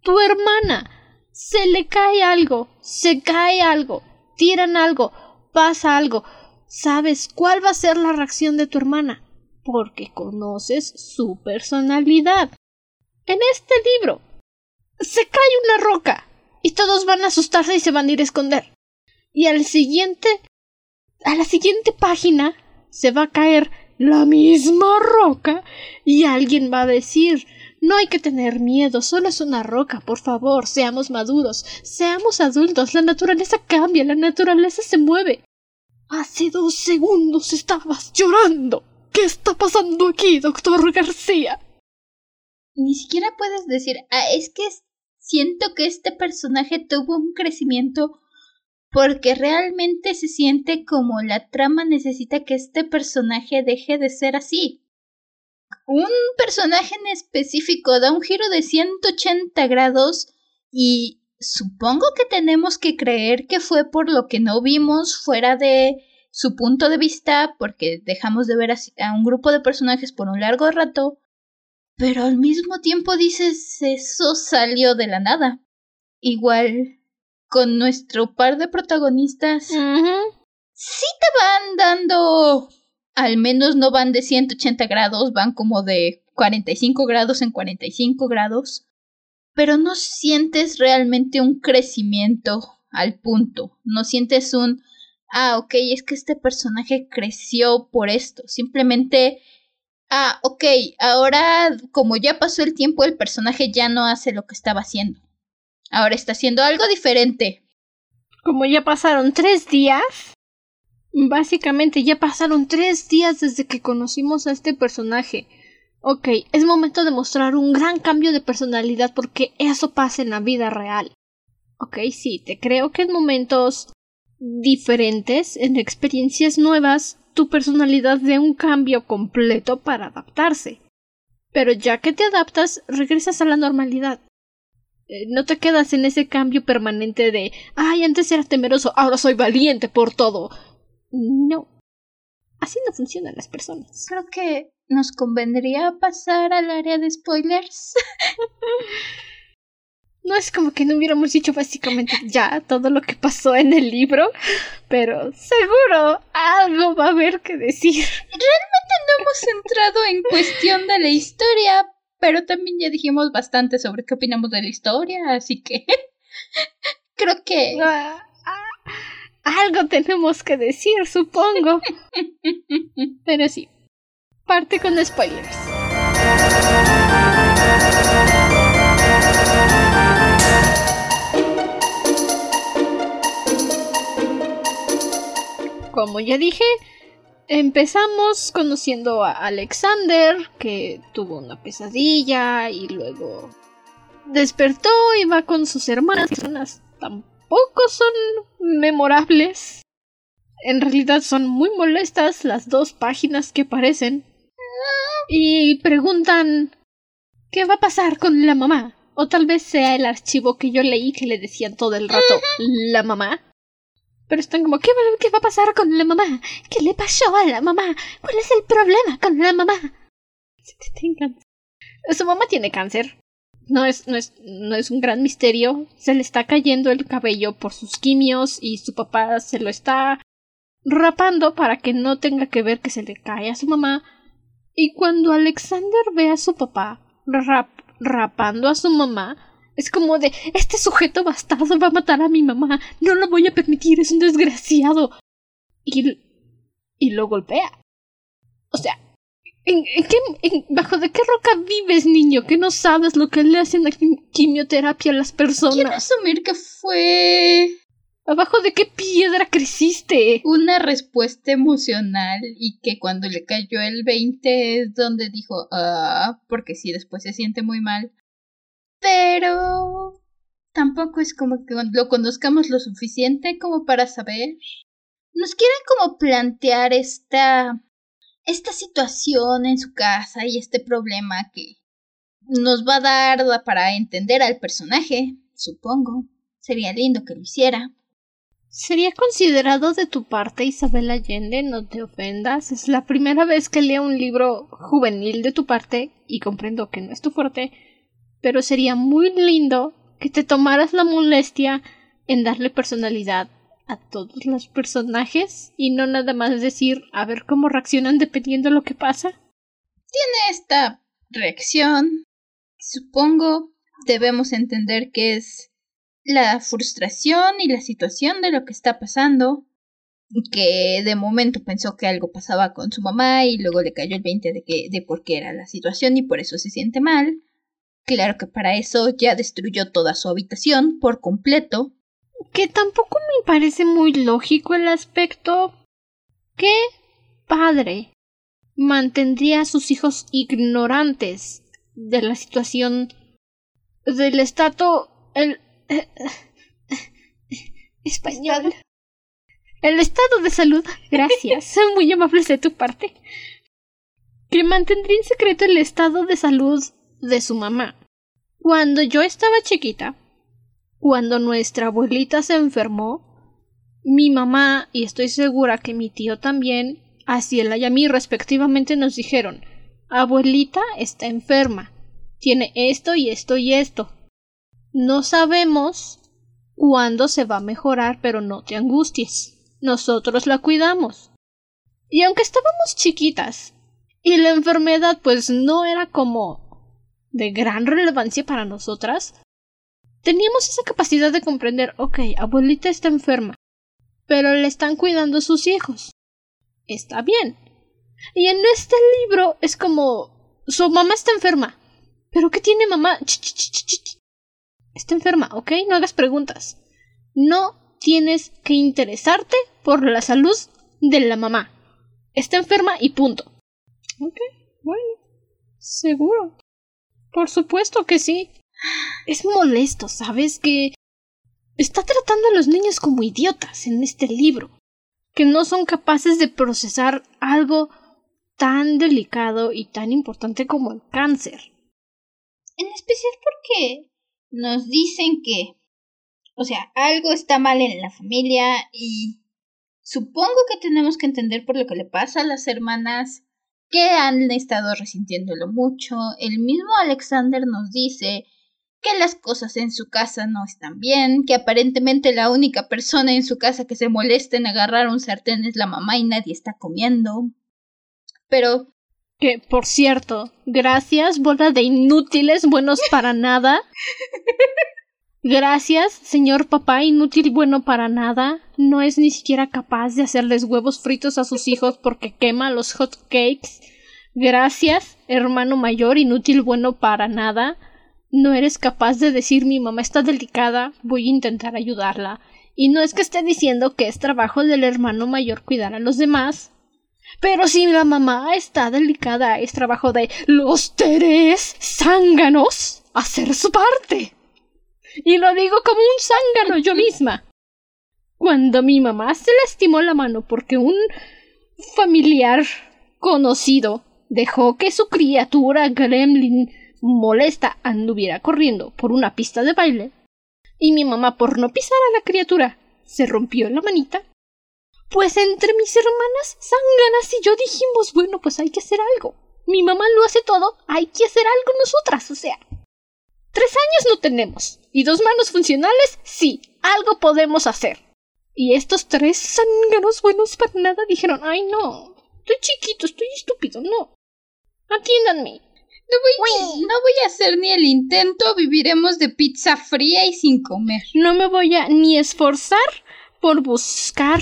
Tu hermana se le cae algo, se cae algo, tiran algo. pasa algo, sabes cuál va a ser la reacción de tu hermana, porque conoces su personalidad. En este libro se cae una roca y todos van a asustarse y se van a ir a esconder. Y al siguiente, a la siguiente página se va a caer la misma roca y alguien va a decir no hay que tener miedo, solo es una roca, por favor, seamos maduros, seamos adultos, la naturaleza cambia, la naturaleza se mueve. Hace dos segundos estabas llorando. ¿Qué está pasando aquí, doctor García? Ni siquiera puedes decir, ah, es que siento que este personaje tuvo un crecimiento porque realmente se siente como la trama necesita que este personaje deje de ser así. Un personaje en específico da un giro de 180 grados y supongo que tenemos que creer que fue por lo que no vimos fuera de su punto de vista, porque dejamos de ver a, un grupo de personajes por un largo rato, pero al mismo tiempo dices, eso salió de la nada. Igual con nuestro par de protagonistas. Sí te van dando al menos no van de 180 grados, van como de 45 grados en 45 grados, pero no sientes realmente un crecimiento al punto, no sientes un, ah, ok, es que este personaje creció por esto, simplemente, ah, ok, ahora como ya pasó el tiempo, el personaje ya no hace lo que estaba haciendo, ahora está haciendo algo diferente. Como ya pasaron tres días, Básicamente ya pasaron tres días desde que conocimos a este personaje. Ok, es momento de mostrar un gran cambio de personalidad porque eso pasa en la vida real. Ok, sí, te creo que en momentos diferentes, en experiencias nuevas, tu personalidad dé un cambio completo para adaptarse. Pero ya que te adaptas, regresas a la normalidad. Eh, no te quedas en ese cambio permanente de ay, antes era temeroso, ahora soy valiente por todo. No. Así no funcionan las personas. Creo que nos convendría pasar al área de spoilers. [laughs] no es como que no hubiéramos dicho básicamente ya todo lo que pasó en el libro, pero seguro algo va a haber que decir. Realmente no hemos entrado en cuestión de la historia, pero también ya dijimos bastante sobre qué opinamos de la historia, así que [laughs] creo que... Ah, algo tenemos que decir, supongo. [laughs] Pero sí. Parte con spoilers. Como ya dije, empezamos conociendo a Alexander, que tuvo una pesadilla y luego despertó y va con sus hermanas, hermanas Pocos son memorables. En realidad son muy molestas las dos páginas que aparecen. Y preguntan ¿Qué va a pasar con la mamá? O tal vez sea el archivo que yo leí que le decían todo el rato la mamá. Pero están como ¿qué ¿qué va a pasar con la mamá? ¿Qué le pasó a la mamá? ¿Cuál es el problema con la mamá? Su mamá tiene cáncer no es, no es, no es un gran misterio. Se le está cayendo el cabello por sus quimios y su papá se lo está rapando para que no tenga que ver que se le cae a su mamá. Y cuando Alexander ve a su papá rap rapando a su mamá, es como de este sujeto bastardo va a matar a mi mamá. No lo voy a permitir, es un desgraciado. Y, y lo golpea. O sea, ¿En, qué, ¿Bajo de qué roca vives, niño? Que no sabes lo que le hacen la quimioterapia a las personas. Quiero asumir que fue. ¿Abajo de qué piedra creciste? Una respuesta emocional y que cuando le cayó el 20 es donde dijo, ah, porque sí, después se siente muy mal. Pero tampoco es como que lo conozcamos lo suficiente como para saber. Nos quieren como plantear esta esta situación en su casa y este problema que nos va a dar para entender al personaje, supongo. Sería lindo que lo hiciera. ¿Sería considerado de tu parte Isabel Allende? No te ofendas. Es la primera vez que leo un libro juvenil de tu parte y comprendo que no es tu fuerte, pero sería muy lindo que te tomaras la molestia en darle personalidad a todos los personajes y no nada más decir a ver cómo reaccionan dependiendo de lo que pasa. Tiene esta reacción. Supongo debemos entender que es la frustración y la situación de lo que está pasando. Que de momento pensó que algo pasaba con su mamá y luego le cayó el 20 de, que, de por qué era la situación y por eso se siente mal. Claro que para eso ya destruyó toda su habitación por completo. Que tampoco me parece muy lógico el aspecto. ¿Qué padre. Mantendría a sus hijos ignorantes de la situación del estatus el español. El estado de salud. Gracias. [laughs] Son muy amables de tu parte. Que mantendría en secreto el estado de salud de su mamá cuando yo estaba chiquita cuando nuestra abuelita se enfermó mi mamá y estoy segura que mi tío también a Ciela y a mí respectivamente nos dijeron abuelita está enferma tiene esto y esto y esto. No sabemos cuándo se va a mejorar, pero no te angusties. Nosotros la cuidamos. Y aunque estábamos chiquitas, y la enfermedad pues no era como de gran relevancia para nosotras, teníamos esa capacidad de comprender, ok, abuelita está enferma, pero le están cuidando sus hijos. Está bien. Y en este libro es como su mamá está enferma, ¿Pero qué tiene mamá? Está enferma, ¿ok? No hagas preguntas. No tienes que interesarte por la salud de la mamá. Está enferma y punto. Ok, bueno. Seguro. Por supuesto que sí. Es molesto, ¿sabes? Que está tratando a los niños como idiotas en este libro. Que no son capaces de procesar algo tan delicado y tan importante como el cáncer. En especial porque nos dicen que, o sea, algo está mal en la familia y supongo que tenemos que entender por lo que le pasa a las hermanas que han estado resintiéndolo mucho. El mismo Alexander nos dice que las cosas en su casa no están bien, que aparentemente la única persona en su casa que se molesta en agarrar un sartén es la mamá y nadie está comiendo. Pero que, por cierto, gracias, bola de inútiles, buenos para nada. [laughs] Gracias, señor papá, inútil bueno para nada. No es ni siquiera capaz de hacerles huevos fritos a sus hijos porque quema los hot cakes. Gracias, hermano mayor, inútil bueno para nada. No eres capaz de decir mi mamá está delicada, voy a intentar ayudarla. Y no es que esté diciendo que es trabajo del hermano mayor cuidar a los demás, pero si la mamá está delicada, es trabajo de los tres zánganos hacer su parte. Y lo digo como un zángano yo misma. Cuando mi mamá se lastimó la mano porque un familiar conocido dejó que su criatura gremlin molesta anduviera corriendo por una pista de baile, y mi mamá por no pisar a la criatura se rompió la manita, pues entre mis hermanas zánganas y yo dijimos, bueno, pues hay que hacer algo. Mi mamá lo hace todo, hay que hacer algo nosotras, o sea. Tres años no tenemos. Y dos manos funcionales, sí, algo podemos hacer. Y estos tres zánganos buenos para nada dijeron, ay no, estoy chiquito, estoy estúpido, no. Atiéndanme. No voy, no voy a hacer ni el intento, viviremos de pizza fría y sin comer. No me voy a ni esforzar por buscar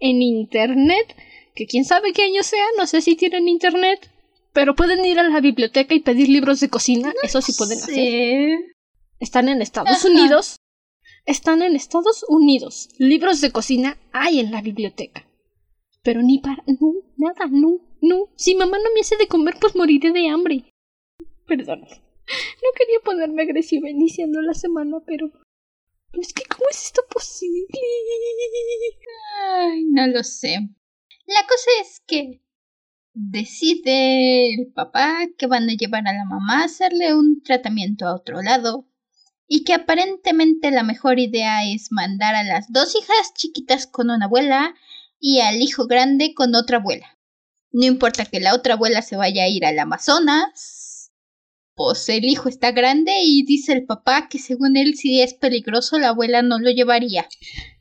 en internet, que quién sabe qué año sea, no sé si tienen internet, pero pueden ir a la biblioteca y pedir libros de cocina, eso sí pueden hacer. Están en Estados Unidos. Están en Estados Unidos. Libros de cocina hay en la biblioteca. Pero ni para... No, nada, no, no. Si mamá no me hace de comer, pues moriré de hambre. Perdón. No quería ponerme agresiva iniciando la semana, pero es que, ¿cómo es esto posible? Ay, no lo sé. La cosa es que decide el papá que van a llevar a la mamá a hacerle un tratamiento a otro lado y que aparentemente la mejor idea es mandar a las dos hijas chiquitas con una abuela y al hijo grande con otra abuela. No importa que la otra abuela se vaya a ir al Amazonas, pues el hijo está grande y dice el papá que según él si es peligroso la abuela no lo llevaría.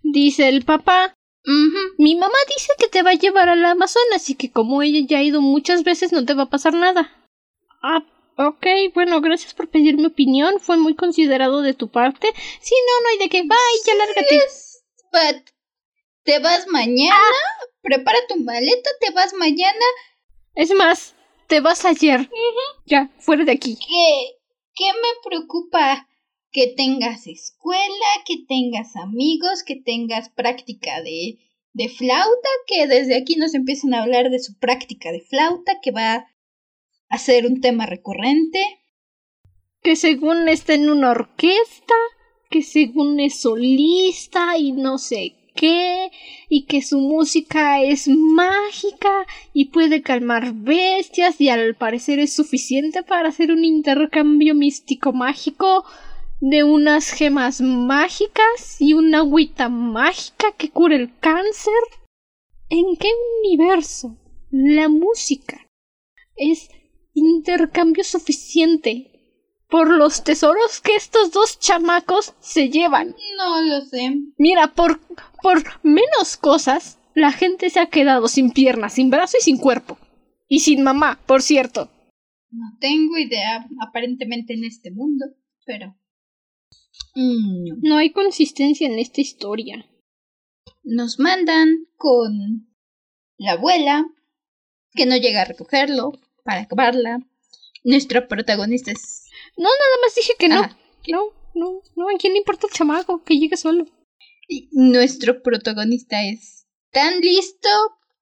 Dice el papá. Mi mamá dice que te va a llevar al Amazonas y que como ella ya ha ido muchas veces no te va a pasar nada. Ah, ok, bueno, gracias por pedir mi opinión. Fue muy considerado de tu parte. Si no, no hay de qué. Bye, ya lárgate. but ¿Te vas mañana? Ah. Prepara tu maleta, te vas mañana. Es más, te vas ayer. Ya, fuera de aquí. ¿Qué? ¿Qué me preocupa? Que tengas escuela, que tengas amigos, que tengas práctica de, de flauta, que desde aquí nos empiecen a hablar de su práctica de flauta, que va a ser un tema recurrente. Que según está en una orquesta, que según es solista y no sé qué, y que su música es mágica y puede calmar bestias y al parecer es suficiente para hacer un intercambio místico mágico de unas gemas mágicas y una agüita mágica que cura el cáncer. ¿En qué universo la música es intercambio suficiente por los tesoros que estos dos chamacos se llevan. No lo sé. Mira, por, por menos cosas, la gente se ha quedado sin piernas, sin brazo y sin cuerpo. Y sin mamá, por cierto. No tengo idea, aparentemente en este mundo, pero... Mm, no hay consistencia en esta historia. Nos mandan con la abuela, que no llega a recogerlo para acabarla. Nuestra protagonista es no, nada más dije que no. No, no, no, ¿a quién le importa el chamaco? Que llegue solo. Y nuestro protagonista es tan listo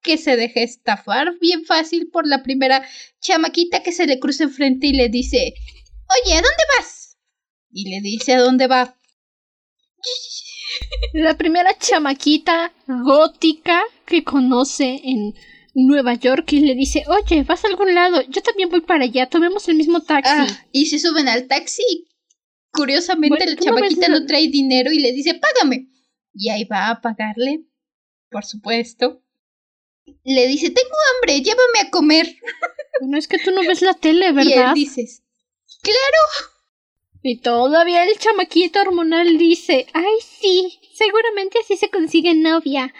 que se deja estafar bien fácil por la primera chamaquita que se le cruza enfrente y le dice, oye, ¿a dónde vas? Y le dice a dónde va. [laughs] La primera chamaquita gótica que conoce en Nueva York y le dice, oye, vas a algún lado, yo también voy para allá, tomemos el mismo taxi. Ah, y se suben al taxi. Curiosamente, la chamaquita no, trae dinero y le dice, págame. Y ahí va a pagarle, por supuesto. Le dice, tengo hambre, llévame a comer. No es que tú no [laughs] ves la tele, ¿verdad? Y él dices, claro. Y todavía el chamaquito hormonal dice, ay sí, seguramente así se consigue novia.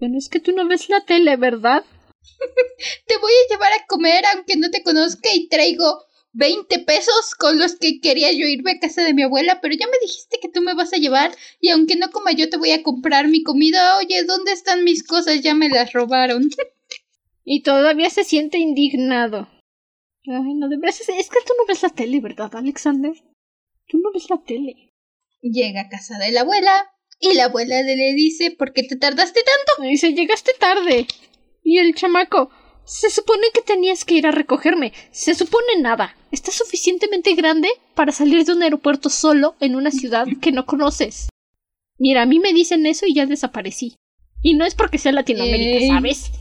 Bueno, es que tú no ves la tele, ¿verdad? [laughs] te voy a llevar a comer aunque no te conozca y traigo 20 pesos con los que quería yo irme a casa de mi abuela, pero ya me dijiste que tú me vas a llevar y aunque no coma yo te voy a comprar mi comida. Oye, ¿dónde están mis cosas? Ya me las robaron. [laughs] y todavía se siente indignado. Ay, no, de verdad, es que tú no ves la tele, ¿verdad, Alexander? Tú no ves la tele. Llega a casa de la abuela y la abuela le dice, ¿por qué te tardaste tanto? Dice, llegaste tarde. Y el chamaco, se supone que tenías que ir a recogerme. Se supone nada. Estás suficientemente grande para salir de un aeropuerto solo en una ciudad que no conoces. Mira, a mí me dicen eso y ya desaparecí. Y no es porque sea Latinoamérica, ¿sabes?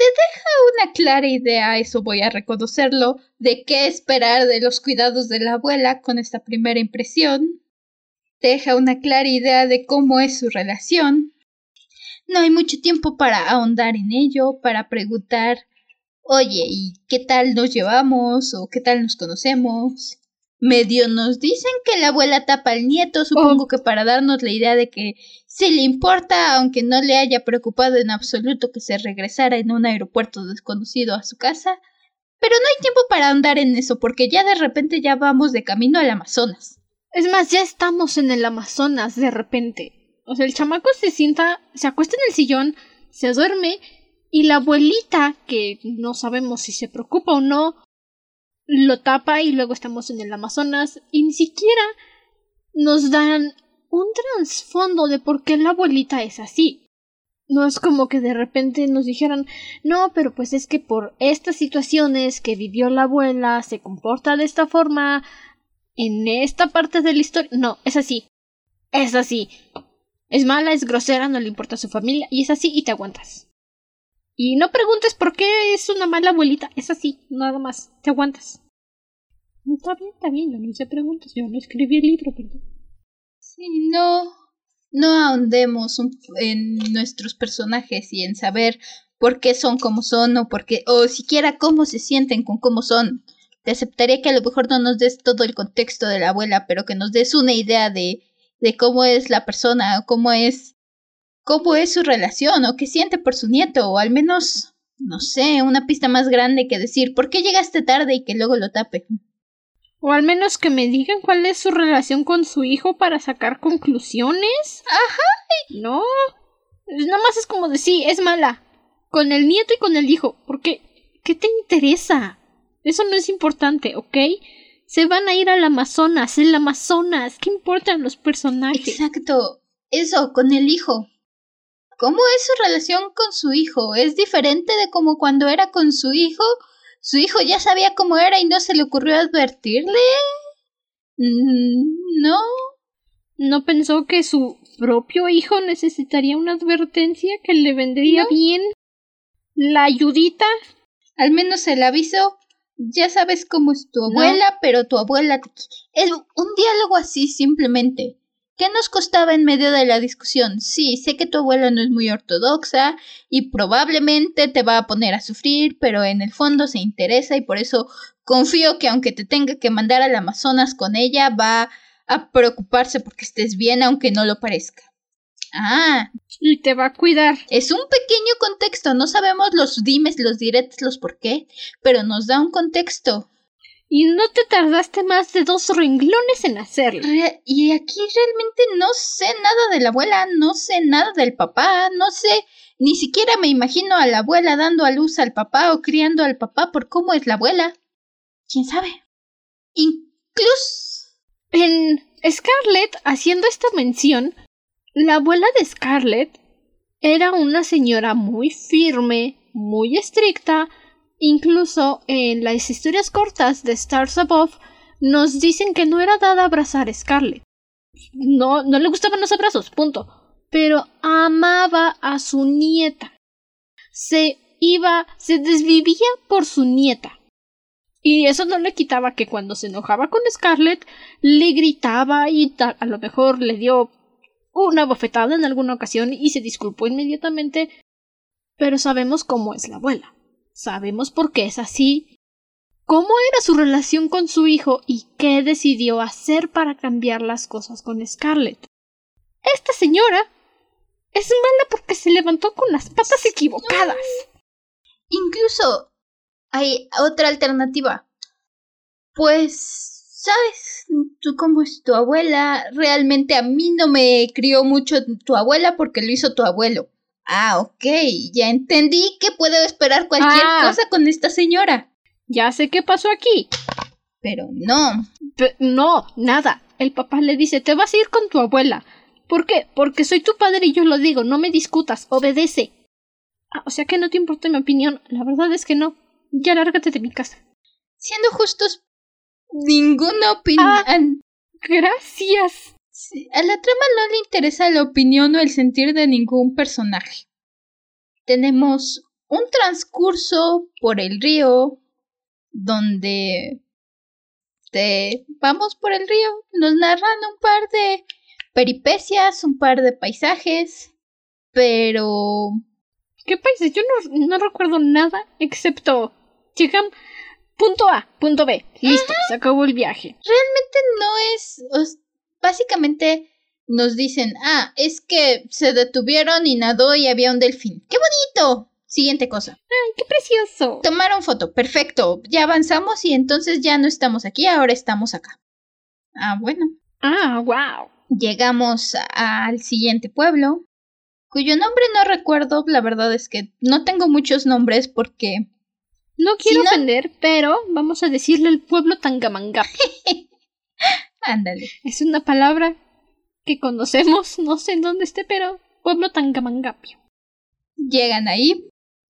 Te deja una clara idea, eso voy a reconocerlo, de qué esperar de los cuidados de la abuela con esta primera impresión. Te deja una clara idea de cómo es su relación, no hay mucho tiempo para ahondar en ello, para preguntar, oye, ¿y qué tal nos llevamos? o qué tal nos conocemos. Medio nos dicen que la abuela tapa al nieto, supongo oh. que para darnos la idea de que sí le importa, aunque no le haya preocupado en absoluto que se regresara en un aeropuerto desconocido a su casa. Pero no hay tiempo para ahondar en eso, porque ya de repente ya vamos de camino al Amazonas. Es más, ya estamos en el Amazonas de repente. O sea, el chamaco se sienta, se acuesta en el sillón, se duerme y la abuelita, que no sabemos si se preocupa o no, lo tapa y luego estamos en el Amazonas y ni siquiera nos dan un trasfondo de por qué la abuelita es así. No es como que de repente nos dijeran, no, pero pues es que por estas situaciones que vivió la abuela se comporta de esta forma en esta parte de la historia. No, es así. Es así. Es mala, es grosera, no le importa a su familia, y es así y te aguantas. Y no preguntes por qué es una mala abuelita, es así, nada más, te aguantas. Está bien, está bien, yo no hice preguntas, yo no escribí el libro, perdón. Sí, no, no ahondemos en nuestros personajes y en saber por qué son como son o por qué, o siquiera cómo se sienten con cómo son. Te aceptaría que a lo mejor no nos des todo el contexto de la abuela, pero que nos des una idea de de cómo es la persona, cómo es cómo es su relación o qué siente por su nieto o al menos no sé, una pista más grande que decir ¿por qué llegaste tarde y que luego lo tape? O al menos que me digan cuál es su relación con su hijo para sacar conclusiones. Ajá. No. Nada más es como decir, es mala. Con el nieto y con el hijo. Porque, ¿qué te interesa? Eso no es importante, ¿ok? Se van a ir al Amazonas, el Amazonas. ¿Qué importan los personajes? Exacto. Eso, con el hijo. ¿Cómo es su relación con su hijo? ¿Es diferente de como cuando era con su hijo? ¿Su hijo ya sabía cómo era y no se le ocurrió advertirle? Mm, no. ¿No pensó que su propio hijo necesitaría una advertencia que le vendría bien? ¿La ayudita? Al menos el aviso. Ya sabes cómo es tu abuela, pero tu abuela te Es un diálogo así simplemente. ¿Qué nos costaba en medio de la discusión? Sí, sé que tu abuela no es muy ortodoxa y probablemente te va a poner a sufrir, pero en el fondo se interesa y por eso confío que aunque te tenga que mandar al Amazonas con ella, va a preocuparse porque estés bien aunque no lo parezca. Ah. Y te va a cuidar. Es un pequeño contexto, no sabemos los dimes, los diretes, los por qué, pero nos da un contexto. Y no te tardaste más de dos renglones en hacerlo. y aquí realmente no sé nada de la abuela, no sé nada del papá, no sé, ni siquiera me imagino a la abuela dando a luz al papá o criando al papá por cómo es la abuela. ¿Quién sabe? Incluso... En Scarlett, haciendo esta mención, la abuela de Scarlett era una señora muy firme, muy estricta, Incluso en las historias cortas de Stars Above nos dicen que no era dada abrazar a Scarlett. No, no le gustaban los abrazos, punto. Pero amaba a su nieta. Se iba, se desvivía por su nieta. Y eso no le quitaba que cuando se enojaba con Scarlett le gritaba y a lo mejor le dio una bofetada en alguna ocasión y se disculpó inmediatamente. Pero sabemos cómo es la abuela. Sabemos por qué es así. ¿Cómo era su relación con su hijo y qué decidió hacer para cambiar las cosas con Scarlett? Esta señora es mala porque se levantó con las patas equivocadas. Incluso hay otra alternativa. Pues, ¿sabes tú cómo es tu abuela? Realmente a mí no me crió mucho tu abuela porque lo hizo tu abuelo. Ah, ok, ya entendí que puedo esperar cualquier ah. cosa con esta señora. Ya sé qué pasó aquí. Pero no. no, nada. El papá le dice, te vas a ir con tu abuela. ¿Por qué? Porque soy tu padre y yo lo digo, no me discutas, obedece. Ah, o sea que no te importa mi opinión. La verdad es que no. Ya lárgate de mi casa. Siendo justos, ninguna opinión. Ah, gracias a la trama no le interesa la opinión o el sentir de ningún personaje. Tenemos un transcurso por el río donde te vamos por el río, nos narran un par de peripecias, un par de paisajes, pero... ¿Qué paisajes? Yo no, no recuerdo nada excepto llegan punto A, punto B, listo, se acabó el viaje. Realmente no es básicamente nos dicen, ah, es que se detuvieron y nadó y había un delfín. ¡Qué bonito! Siguiente cosa. ¡Ay, qué precioso! Tomaron foto, perfecto. Ya avanzamos y entonces ya no estamos aquí, ahora estamos acá. Ah, bueno. Ah, wow. Llegamos al siguiente pueblo, cuyo nombre no recuerdo, la verdad es que no tengo muchos nombres porque... No quiero ofender, pero vamos a decirle el pueblo Tangamanga. [laughs] Ándale. Es una palabra que conocemos, [laughs] no sé en dónde esté, pero pueblo Tangamangapio. Llegan ahí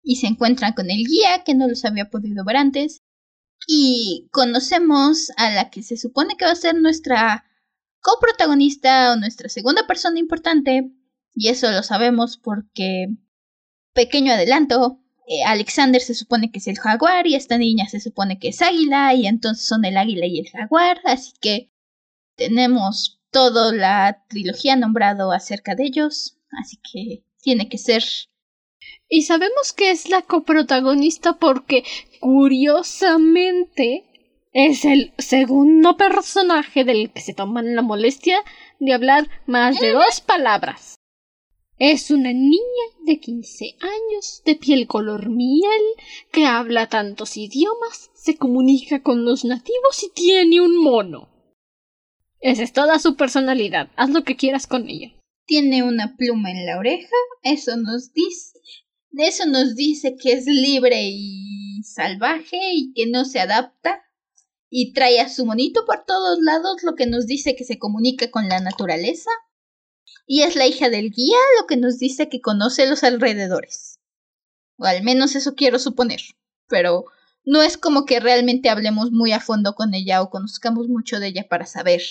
y se encuentran con el guía que no los había podido ver antes. Y conocemos a la que se supone que va a ser nuestra coprotagonista o nuestra segunda persona importante. Y eso lo sabemos porque, pequeño adelanto, eh, Alexander se supone que es el jaguar y esta niña se supone que es águila y entonces son el águila y el jaguar. Así que tenemos toda la trilogía nombrado acerca de ellos, así que tiene que ser. Y sabemos que es la coprotagonista porque, curiosamente, Es el segundo personaje del que se toman la molestia de hablar más de dos palabras. Es una niña de 15 años, de piel color miel, que habla tantos idiomas, se comunica con los nativos y tiene un mono. Esa es toda su personalidad. Haz lo que quieras con ella. Tiene una pluma en la oreja. Eso nos dice. Eso nos dice que es libre y salvaje y que no se adapta y trae a su monito por todos lados, lo que nos dice que se comunica con la naturaleza. Y es la hija del guía, lo que nos dice que conoce los alrededores. O al menos eso quiero suponer. Pero no es como que realmente hablemos muy a fondo con ella o conozcamos mucho de ella para saber.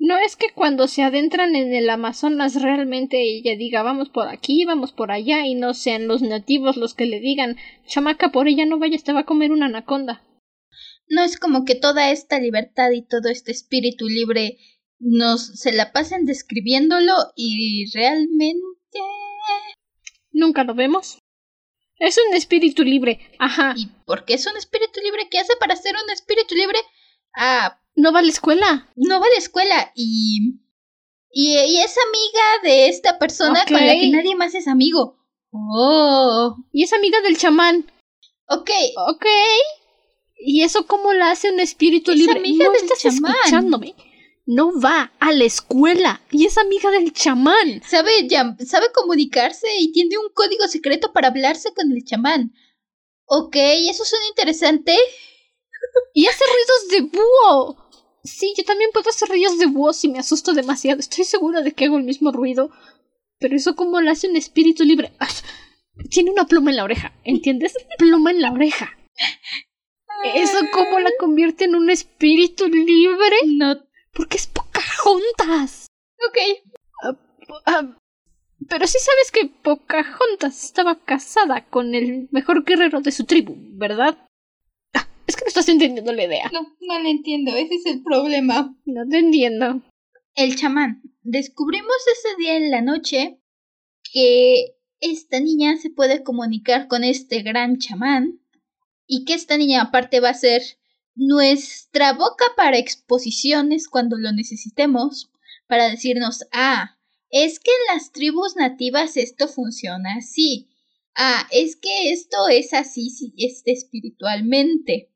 No es que cuando se adentran en el Amazonas realmente ella diga vamos por aquí, vamos por allá y no sean los nativos los que le digan chamaca por ella no vayas te va a comer una anaconda no es como que toda esta libertad y todo este espíritu libre nos se la pasen describiéndolo y realmente nunca lo vemos. Es un espíritu libre, ajá. ¿Y por qué es un espíritu libre? ¿Qué hace para ser un espíritu libre? Ah, no va a la escuela. No va a la escuela y y, es amiga de esta persona con la que nadie más es amigo. Oh. Y es amiga del chamán. Ok. Ok. ¿Y eso cómo la hace un espíritu libre? Amiga no del estás chamán. escuchándome. No va a la escuela y es amiga del chamán. Sabe, sabe comunicarse y tiene un código secreto para hablarse con el chamán. Ok, eso suena interesante. Y hace ruidos de búho. Sí, yo también puedo hacer ruidos de búho si me asusto demasiado. Estoy segura de que hago el mismo ruido. Pero eso como lo hace un espíritu libre. Ah, tiene una pluma en la oreja, ¿entiendes? Pluma en la oreja. ¿Eso cómo la convierte en un espíritu libre? No. Porque es Pocahontas. Ok. Ah, ah, pero sí sabes que Pocahontas estaba casada con el mejor guerrero de su tribu, ¿verdad? Es que no estás entendiendo la idea. No, no la entiendo. Ese es el problema. No te entiendo. El chamán. Descubrimos ese día en la noche que esta niña se puede comunicar con este gran chamán y que esta niña aparte va a ser nuestra boca para exposiciones cuando lo necesitemos, para decirnos, ah, es que en las tribus nativas esto funciona así. Ah, es que esto es así si este espiritualmente.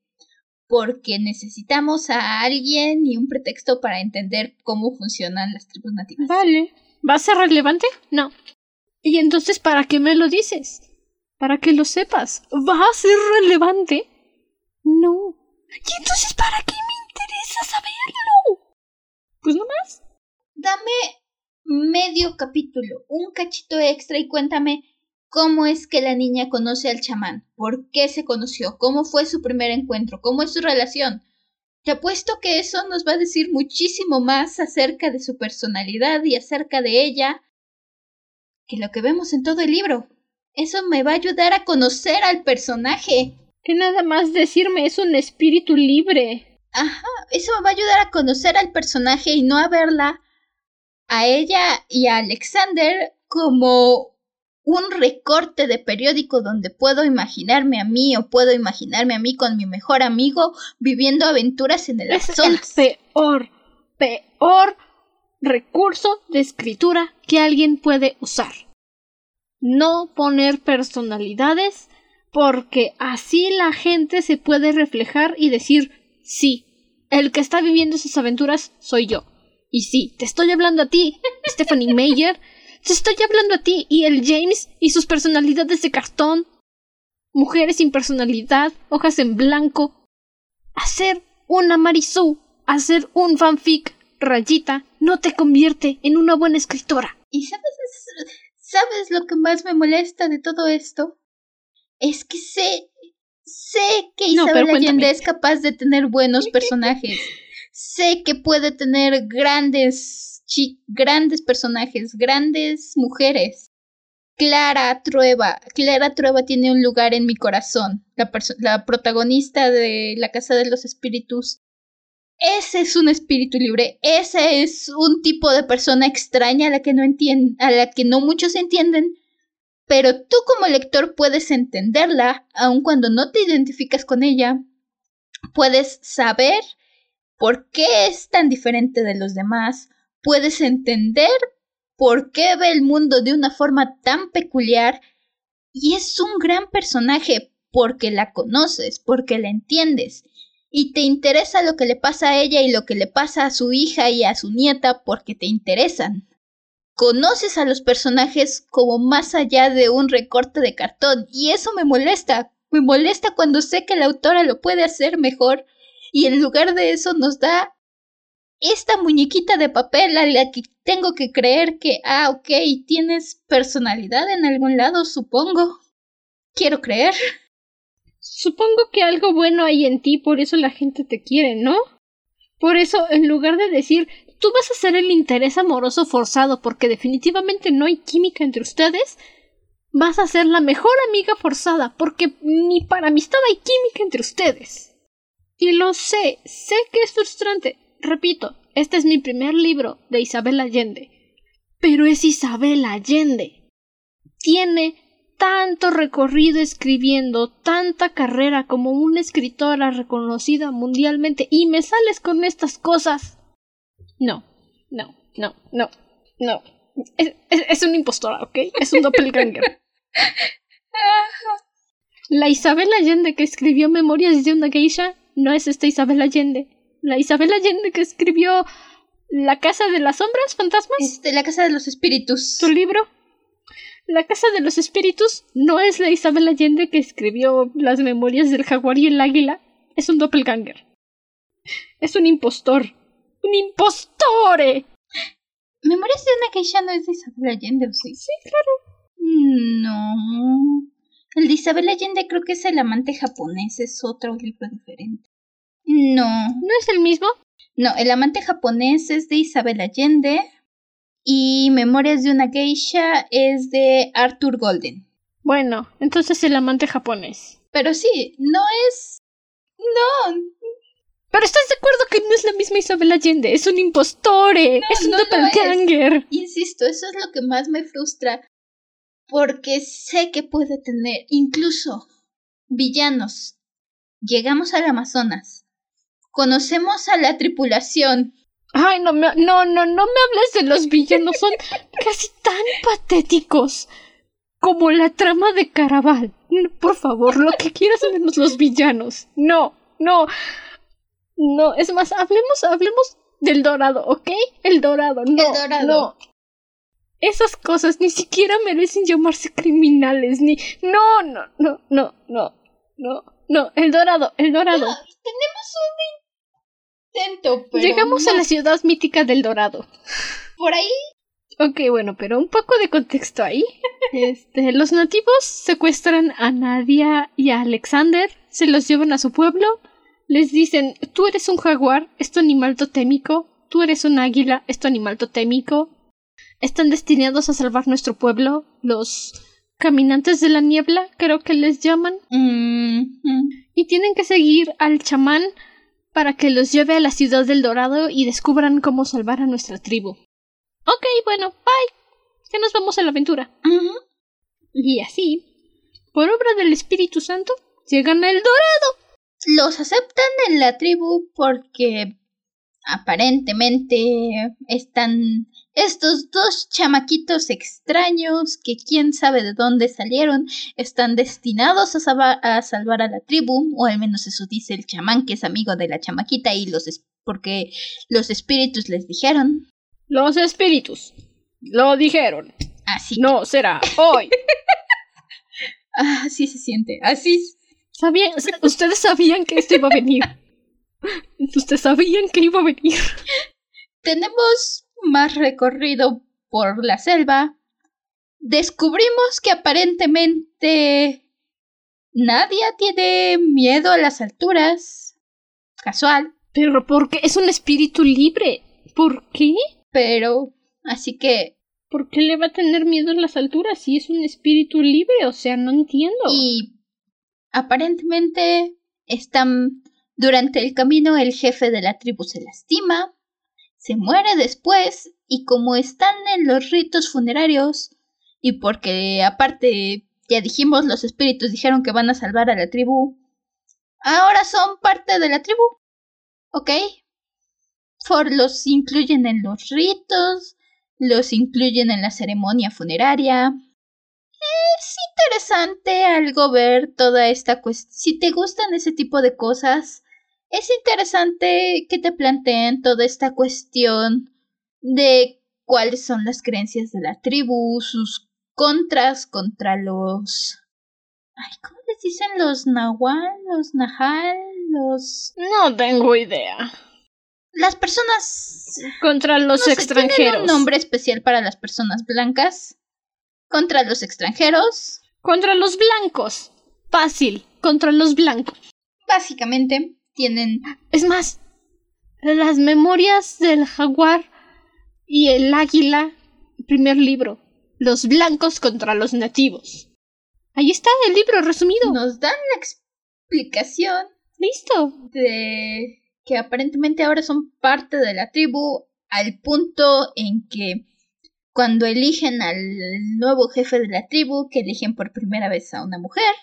Porque necesitamos a alguien y un pretexto para entender cómo funcionan las tribus nativas. Vale. ¿Va a ser relevante? No. ¿Y entonces para qué me lo dices? para que lo sepas. ¿Va a ser relevante? No. ¿Y entonces para qué me interesa saberlo? Pues no más. Dame medio capítulo, un cachito extra y cuéntame cómo es que la niña conoce al chamán, por qué se conoció, cómo fue su primer encuentro, cómo es su relación. Te apuesto que eso nos va a decir muchísimo más acerca de su personalidad y acerca de ella que lo que vemos en todo el libro. Eso me va a ayudar a conocer al personaje. Que nada más decirme es un espíritu libre. Ajá, eso me va a ayudar a conocer al personaje y no a verla a ella y a Alexander como un recorte de periódico donde puedo imaginarme a mí o puedo imaginarme a mí con mi mejor amigo viviendo aventuras en el Es el peor, peor recurso de escritura que alguien puede usar no poner personalidades porque así la gente se puede reflejar y decir sí, el que está viviendo esas aventuras soy yo. Y sí, te estoy hablando a ti, Stephanie Meyer, te estoy hablando a ti y el James y sus personalidades de cartón, mujeres sin personalidad, hojas en blanco. Hacer una Marisú, hacer un fanfic, rayita, no te convierte en una buena escritora. ¿Y sabes ¿Sabes lo que más me molesta de todo esto? Es que sé, sé que Isabel Allende es capaz de tener buenos personajes. [laughs] sé que puede tener grandes, grandes personajes, grandes mujeres. Clara Trueba. Clara Trueba tiene un lugar en mi corazón. La, protagonista de La Casa de los Espíritus ese es un espíritu libre, ese es un tipo de persona extraña a la que no a la que no muchos entienden, pero tú como lector puedes entenderla, aun cuando no te identificas con ella, puedes saber por qué es tan diferente de los demás, puedes entender por qué ve el mundo de una forma tan peculiar y es un gran personaje porque la conoces, porque la entiendes y te interesa lo que le pasa a ella y lo que le pasa a su hija y a su nieta porque te interesan. Conoces a los personajes como más allá de un recorte de cartón y eso me molesta. Me molesta cuando sé que la autora lo puede hacer mejor y en lugar de eso nos da esta muñequita de papel a la que tengo que creer que, ah, ok, tienes personalidad en algún lado, supongo. Quiero creer. Supongo que algo bueno hay en ti, por eso la gente te quiere, ¿no? Por eso, en lugar de decir, tú vas a ser el interés amoroso forzado porque definitivamente no hay química entre ustedes, vas a ser la mejor amiga forzada porque ni para amistad hay química entre ustedes. Y lo sé, sé que es frustrante. Repito, este es mi primer libro de Isabel Allende. Pero es Isabel Allende. Tiene tanto recorrido escribiendo, tanta carrera como una escritora reconocida mundialmente y me sales con estas cosas. No, no, no, no, no. Es, es, una impostora, ¿ok? Es un doppelganger. [laughs] La Isabel Allende que escribió Memorias de una geisha no es esta Isabel Allende. La Isabel Allende que escribió La Casa de las Sombras, Fantasmas. Este, la Casa de los Espíritus. ¿Tu libro? La Casa de los Espíritus no es la Isabel Allende que escribió las memorias del jaguar y el águila. Es un doppelganger. Es un impostor. ¡Un impostore! Memorias de una geisha no es de Isabel Allende, ¿o sí? Sí, claro. No. El de Isabel Allende creo que es el amante japonés, es otro libro diferente. No. ¿No es el mismo? No, el amante japonés es de Isabel Allende. Y Memorias de una geisha es de Arthur Golden. Bueno, entonces el amante japonés. Pero sí, no es. No. Pero estás de acuerdo que no es la misma Isabel Allende, es un impostore, es un doppelganger. Insisto, eso es lo que más me frustra. Porque sé que puede tener incluso villanos. Llegamos al Amazonas. Conocemos a la tripulación. Ay, no, me, no, no, no me hables de los villanos. Son casi tan patéticos como la trama de Caraval. Por favor, lo que quieras menos los villanos. No, no. No, es más, hablemos, hablemos del dorado, ¿ok? El dorado, no. El dorado. No. Esas cosas ni siquiera merecen llamarse criminales, ni. No, no, no, no, no, no, no. El dorado, el dorado. tenemos un Llegamos a la ciudad mítica del Dorado. ¿Por ahí? Ok, bueno, pero un poco de contexto ahí. [laughs] Este, los nativos secuestran a Nadia y a Alexander, se los llevan a su pueblo, les dicen, tú eres un jaguar, es tu animal totémico, tú eres un águila, es tu animal totémico. Están destinados a salvar nuestro pueblo, los caminantes de la niebla, creo que les llaman. Mm-hmm. Y tienen que seguir al chamán para que los lleve a la ciudad del Dorado y descubran cómo salvar a nuestra tribu. Ok, bueno, bye. Ya nos vamos a la aventura. Y así, por obra del Espíritu Santo, llegan al Dorado. Los aceptan en la tribu porque aparentemente están estos dos chamaquitos extraños que quién sabe de dónde salieron están destinados a, a, salvar a la tribu, o al menos eso dice el chamán que es amigo de la chamaquita y los porque los espíritus les dijeron. Los espíritus lo dijeron. Así. No será hoy. [laughs] así se siente. Así. ¿Sabían, ustedes sabían que esto iba a venir. [laughs] Ustedes sabían que iba a venir. Tenemos más recorrido por la selva, descubrimos que aparentemente nadie tiene miedo a las alturas. Casual. Pero porque es un espíritu libre. ¿Por qué? Pero, así que... ¿Por qué le va a tener miedo a las alturas si es un espíritu libre? O sea, no entiendo. Y aparentemente están... Durante el camino el jefe de la tribu se lastima, se muere después y como están en los ritos funerarios y porque aparte ya dijimos los espíritus dijeron que van a salvar a la tribu, ahora son parte de la tribu. ¿Ok? For los incluyen en los ritos, los incluyen en la ceremonia funeraria. Es interesante algo ver toda esta cuestión. Si te gustan ese tipo de cosas, es interesante que te planteen toda esta cuestión de cuáles son las creencias de la tribu, sus contras contra los... Ay, ¿cómo les dicen los nahual, los nahal, los... No tengo idea. Las personas... Contra los no sé, extranjeros. tienen un nombre especial para las personas blancas. Contra los extranjeros. Contra los blancos. Fácil. Contra los blancos. Básicamente tienen... Es más, las memorias del jaguar y el águila, primer libro. Los blancos contra los nativos. Ahí está el libro resumido. Nos dan la explicación Listo. de que aparentemente ahora son parte de la tribu al punto en que cuando eligen al nuevo jefe de la tribu, que eligen por primera vez a una mujer,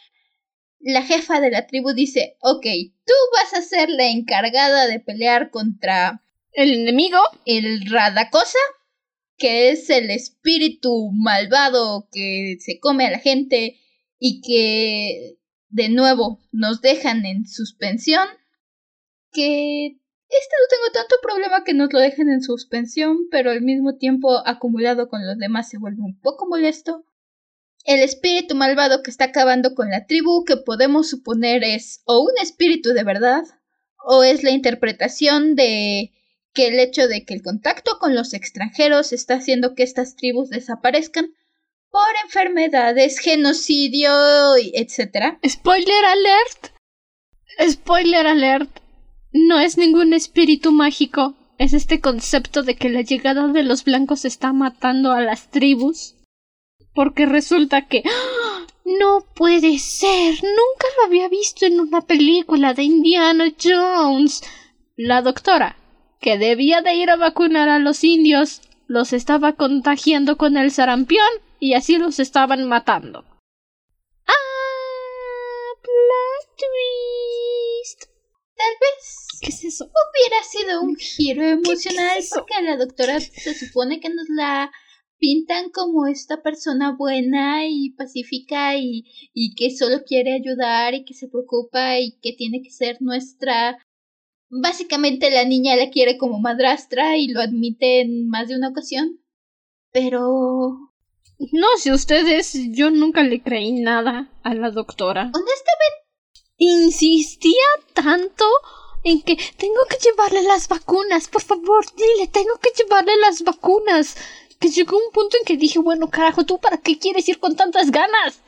la jefa de la tribu dice, ok, tú vas a ser la encargada de pelear contra El enemigo. el Radakosa, que es el espíritu malvado que se come a la gente y que de nuevo nos dejan en suspensión. Que este no tengo tanto problema que nos lo dejen en suspensión, pero al mismo tiempo acumulado con los demás se vuelve un poco molesto. El espíritu malvado que está acabando con la tribu, que podemos suponer es o un espíritu de verdad, o es la interpretación de que el hecho de que el contacto con los extranjeros está haciendo que estas tribus desaparezcan por enfermedades, genocidio, etc. Spoiler alert. Spoiler alert. No es ningún espíritu mágico. Es este concepto de que la llegada de los blancos está matando a las tribus. Porque resulta que... ¡Ah! No puede ser. Nunca lo había visto en una película de Indiana Jones. La doctora, que debía de ir a vacunar a los indios, los estaba contagiando con el sarampión y así los estaban matando. ¡Ah! Plot twist. Tal vez ¿Qué es eso? hubiera sido un giro emocional es porque la doctora se supone que nos la pintan como esta persona buena y pacífica y, y que solo quiere ayudar y que se preocupa y que tiene que ser nuestra básicamente la niña la quiere como madrastra y lo admite en más de una ocasión pero No sé ustedes, yo nunca le creí nada a la doctora. honestamente Insistía tanto en que tengo que llevarle las vacunas, por favor, dile, tengo que llevarle las vacunas. Que llegó un punto en que dije, bueno, carajo, ¿tú para qué quieres ir con tantas ganas?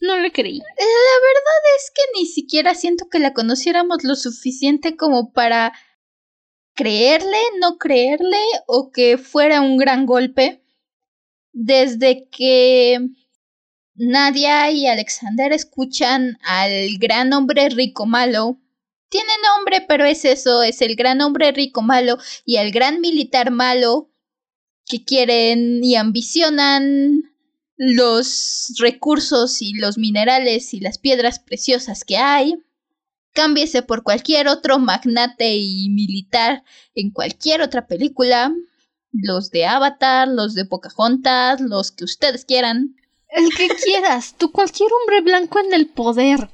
No le creí. La verdad es que ni siquiera siento que la conociéramos lo suficiente como para creerle, no creerle o que fuera un gran golpe. Desde que Nadia y Alexander escuchan al gran hombre rico malo. Tiene nombre, pero es eso, es el gran hombre rico malo y el gran militar malo que quieren y ambicionan los recursos y los minerales y las piedras preciosas que hay. Cámbiese por cualquier otro magnate y militar en cualquier otra película. Los de Avatar, los de Pocahontas, los que ustedes quieran. El que [laughs] quieras, tú cualquier hombre blanco en el poder.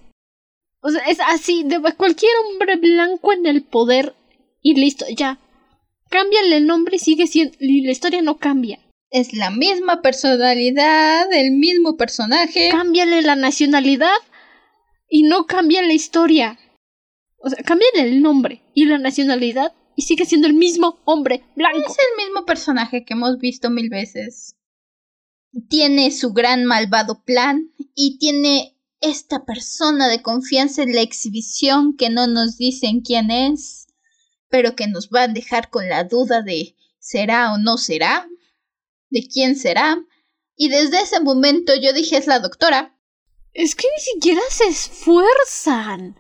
O sea, es así, de cualquier hombre blanco en el poder y listo, ya. Cámbiale el nombre y sigue siendo y la historia no cambia. Es la misma personalidad, el mismo personaje. Cámbiale la nacionalidad y no cambia la historia. O sea, cámbiale el nombre y la nacionalidad y sigue siendo el mismo hombre blanco. Es el mismo personaje que hemos visto mil veces. Tiene su gran malvado plan y tiene esta persona de confianza en la exhibición que no nos dicen quién es, pero que nos va a dejar con la duda de será o no será, de quién será. Y desde ese momento yo dije es la doctora. Es que ni siquiera se esfuerzan.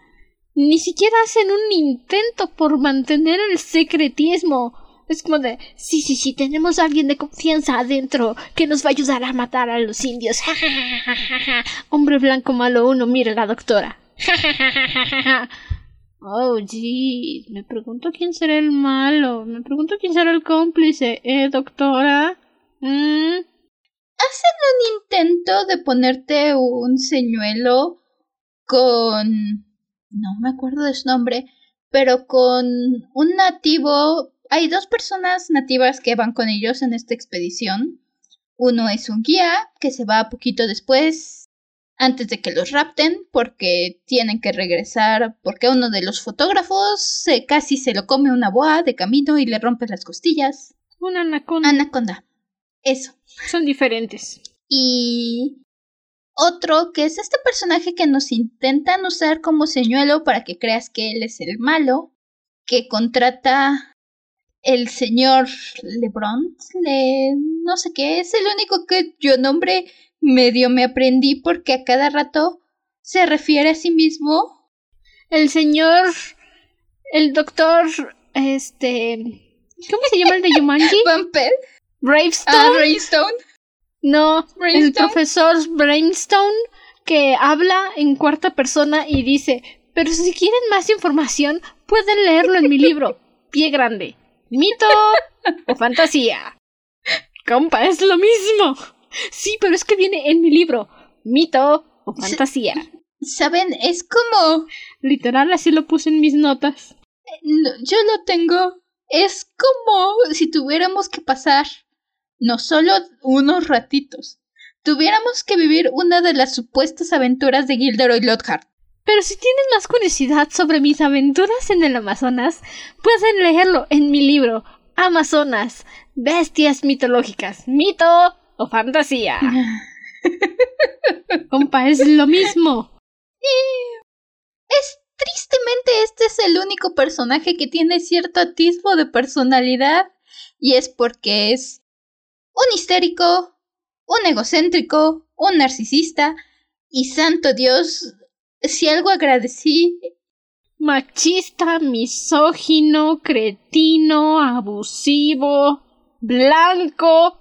Ni siquiera hacen un intento por mantener el secretismo. Es como de, sí, sí, sí, tenemos a alguien de confianza adentro que nos va a ayudar a matar a los indios. Ja, ja, ja. Hombre blanco malo uno, mire la doctora. Oh, jeez. Me pregunto quién será el malo. Me pregunto quién será el cómplice. ¿Eh, doctora? ¿Mm? Hacen un intento de ponerte un señuelo con... no me acuerdo de su nombre, pero con un nativo... Hay dos personas nativas que van con ellos en esta expedición. Uno es un guía que se va poquito después, antes de que los rapten, porque tienen que regresar, porque uno de los fotógrafos se, casi se lo come una boa de camino y le rompe las costillas. Una anaconda. Anaconda. Eso. Son diferentes. Y otro que es este personaje que nos intentan usar como señuelo para que creas que él es el malo, que contrata el señor Lebron, le, no sé qué, es el único que yo nombre medio me aprendí porque a cada rato se refiere a sí mismo. El señor, el doctor, este, ¿cómo se llama el de Yumanji? [laughs] Vampel. Bravestone. Ah. No, el profesor Brainstone que habla en cuarta persona y dice, pero si quieren más información, pueden leerlo en mi libro. Pie grande. Mito o fantasía. Compa, es lo mismo. Sí, pero es que viene en mi libro. Mito o fantasía. Saben, es como Literal, así lo puse en mis notas. no, yo lo tengo. Es como si tuviéramos que pasar no solo unos ratitos, tuviéramos que vivir una de las supuestas aventuras de Gilderoy Lockhart. Pero si tienen más curiosidad sobre mis aventuras en el Amazonas, pueden leerlo en mi libro Amazonas, Bestias Mitológicas, Mito o Fantasía. [laughs] Compa, es lo mismo. Es tristemente este es el único personaje que tiene cierto atisbo de personalidad y es porque es un histérico, un egocéntrico, un narcisista y santo Dios, si algo agradecí Machista, misógino, cretino, abusivo, blanco.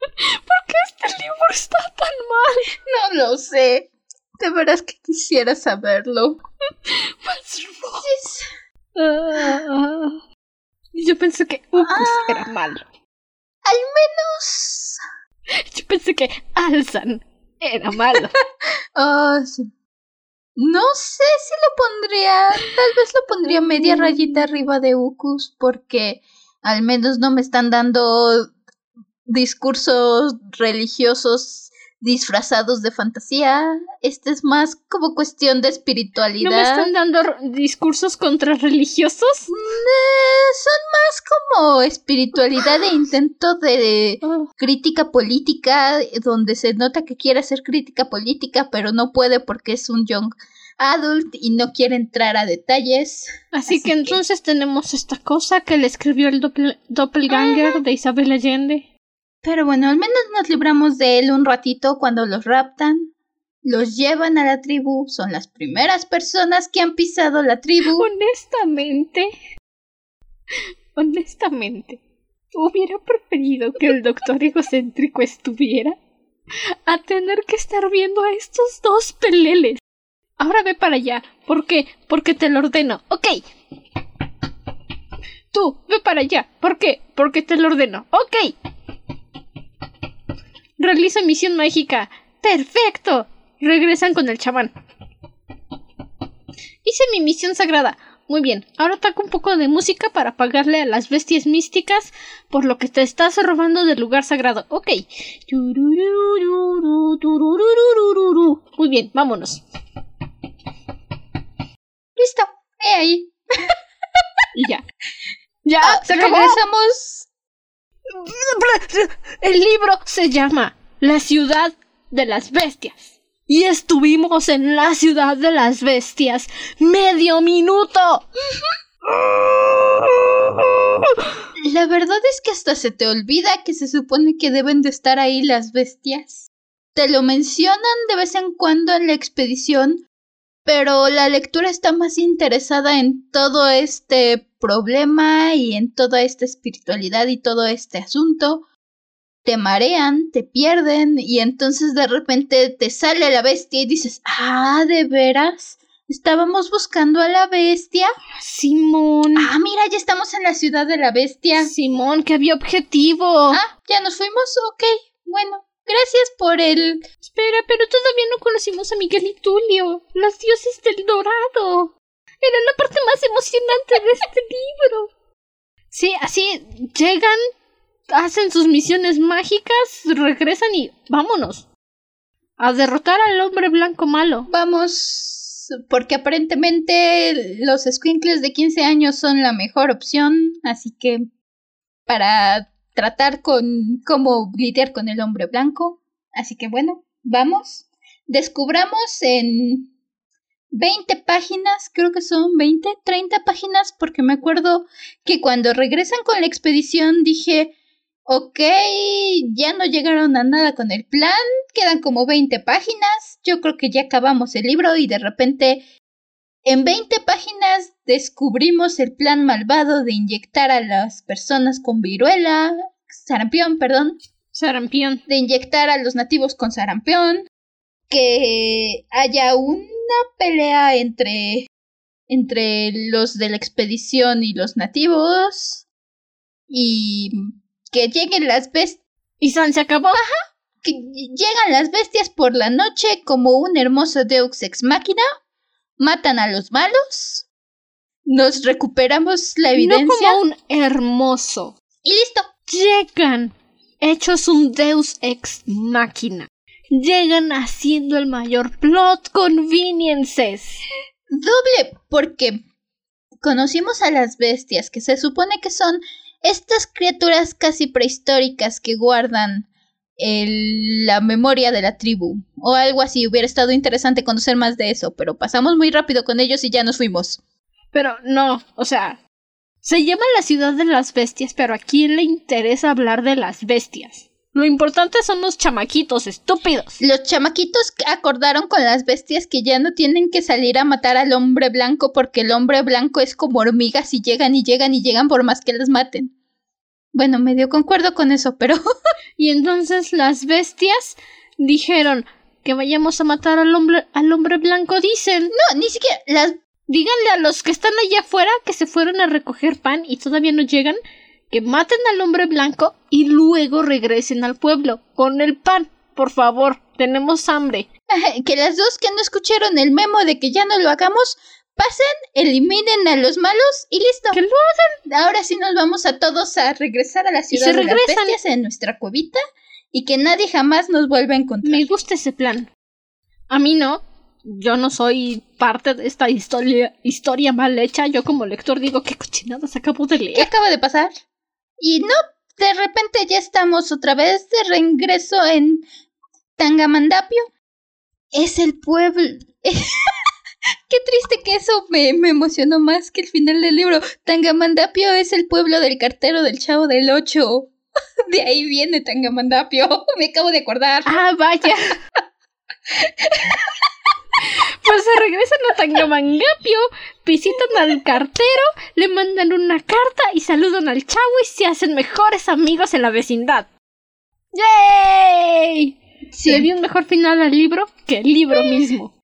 ¿Por qué este libro está tan mal? no lo sé. De veras que quisiera saberlo. What's wrong? Es- Ah, yo pensé que Ucus era malo. al menos Yo pensé que Alzan era malo. [laughs] Ah, sí. No sé si lo pondría. Tal vez lo pondría media rayita arriba de Ucus. Porque al menos no me están dando discursos religiosos disfrazados de fantasía. Este es más como cuestión de espiritualidad. ¿No me están dando discursos contrarreligiosos? Eh, son más como espiritualidad e intento de Ah, crítica política, donde se nota que quiere hacer crítica política, pero no puede porque es un young adult y no quiere entrar a detalles. Así, Así que que- entonces tenemos esta cosa que le escribió el doppel- doppelganger de Isabel Allende. Pero bueno, al menos nos libramos de él un ratito cuando los raptan. Los llevan a la tribu, son las primeras personas que han pisado la tribu. Honestamente, honestamente, hubiera preferido que el doctor egocéntrico estuviera a tener que estar viendo a estos dos peleles. Ahora ve para allá. ¿Por qué? Porque te lo ordeno. Ok. Tú, ve para allá. ¿Por qué? Porque te lo ordeno. Ok. Realiza misión mágica. Perfecto. Regresan con el chamán. Hice mi misión sagrada. Muy bien, ahora toca un poco de música para pagarle a las bestias místicas por lo que te estás robando del lugar sagrado. Ok. Muy bien, vámonos. Listo, he ahí. [laughs] Y ya. Ya, Ah, regresamos. El libro se llama La ciudad de las bestias. Y estuvimos en la ciudad de las bestias medio minuto. La verdad es que hasta se te olvida que se supone que deben de estar ahí las bestias. Te lo mencionan de vez en cuando en la expedición, pero la lectura está más interesada en todo este problema y en toda esta espiritualidad y todo este asunto. Te marean, te pierden y entonces de repente te sale la bestia y dices, ah, ¿de veras? Estábamos buscando a la bestia. Simón. Ah, mira, ya estamos en la ciudad de la bestia. Simón, que había objetivo. Ah, ya nos fuimos. Ok, bueno. Gracias por el... Espera, pero todavía no conocimos a Miguel y Tulio, los dioses del dorado. Era la parte más emocionante de este libro. Sí, así llegan, hacen sus misiones mágicas, regresan y vámonos. A derrotar al hombre blanco malo. Vamos, porque aparentemente los squinkles de 15 años son la mejor opción, así que para tratar con cómo lidiar con el hombre blanco. Así que bueno, vamos. Descubramos en 20 páginas, creo que son 20, 30 páginas, porque me acuerdo que cuando regresan con la expedición dije, ok, ya no llegaron a nada con el plan, quedan como 20 páginas, yo creo que ya acabamos el libro y de repente en 20 páginas descubrimos el plan malvado de inyectar a las personas con viruela, sarampión, perdón. Sarampión. De inyectar a los nativos con sarampión. Que haya una pelea entre entre los de la expedición y los nativos. Y que lleguen las bestias. ¿Y San se acabó? Ajá. Que llegan las bestias por la noche como un hermoso Deus ex máquina matan a los malos, nos recuperamos la evidencia. No como un hermoso. Y listo. Llegan hechos un deus ex máquina. Llegan haciendo el mayor plot conveniences. Doble, porque conocimos a las bestias, que se supone que son estas criaturas casi prehistóricas que guardan la memoria de la tribu o algo así. Hubiera estado interesante conocer más de eso, pero pasamos muy rápido con ellos y ya nos fuimos. Pero no, o sea, se llama la ciudad de las bestias, pero a quién le interesa hablar de las bestias. Lo importante son los chamaquitos estúpidos. Los chamaquitos acordaron con las bestias que ya no tienen que salir a matar al hombre blanco porque el hombre blanco es como hormigas y llegan y llegan y llegan por más que las maten. Bueno, medio concuerdo con eso, pero... [laughs] y entonces las bestias dijeron que vayamos a matar al hombre, al hombre blanco, dicen. No, ni siquiera las... Díganle a los que están allá afuera que se fueron a recoger pan y todavía no llegan, que maten al hombre blanco y luego regresen al pueblo con el pan. Por favor, tenemos hambre. [laughs] que las dos que no escucharon el memo de que ya no lo hagamos, pasen, eliminen a los malos y listo. Que lo hagan. Ahora sí nos vamos a todos a regresar a la ciudad de las bestias en nuestra cuevita y que nadie jamás nos vuelva a encontrar. Me gusta ese plan. A mí no. Yo no soy parte de esta historia, historia mal hecha. Yo como lector digo qué cochinadas acabo de leer. ¿Qué acaba de pasar? Y no, de repente ya estamos otra vez de regreso en Tangamandapio. Es el pueblo. [laughs] Qué triste que eso me, me, emocionó más que el final del libro. Tangamandapio es el pueblo del cartero del chavo del Ocho. [laughs] De ahí viene Tangamandapio. [laughs] Me acabo de acordar. Ah, vaya. Pues se regresan a Tangamandapio, visitan al cartero, le mandan una carta y saludan al chavo y se hacen mejores amigos en la vecindad. ¡Yay! Sí. Le un mejor final al libro que el libro mismo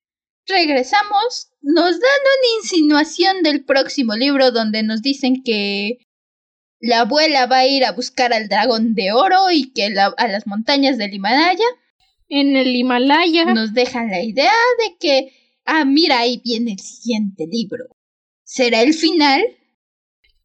regresamos, nos dan una insinuación del próximo libro donde nos dicen que la abuela va a ir a buscar al dragón de oro y que a las montañas del Himalaya. En el Himalaya. Nos dejan la idea de que, ah, mira, ahí viene el siguiente libro. ¿Será el final?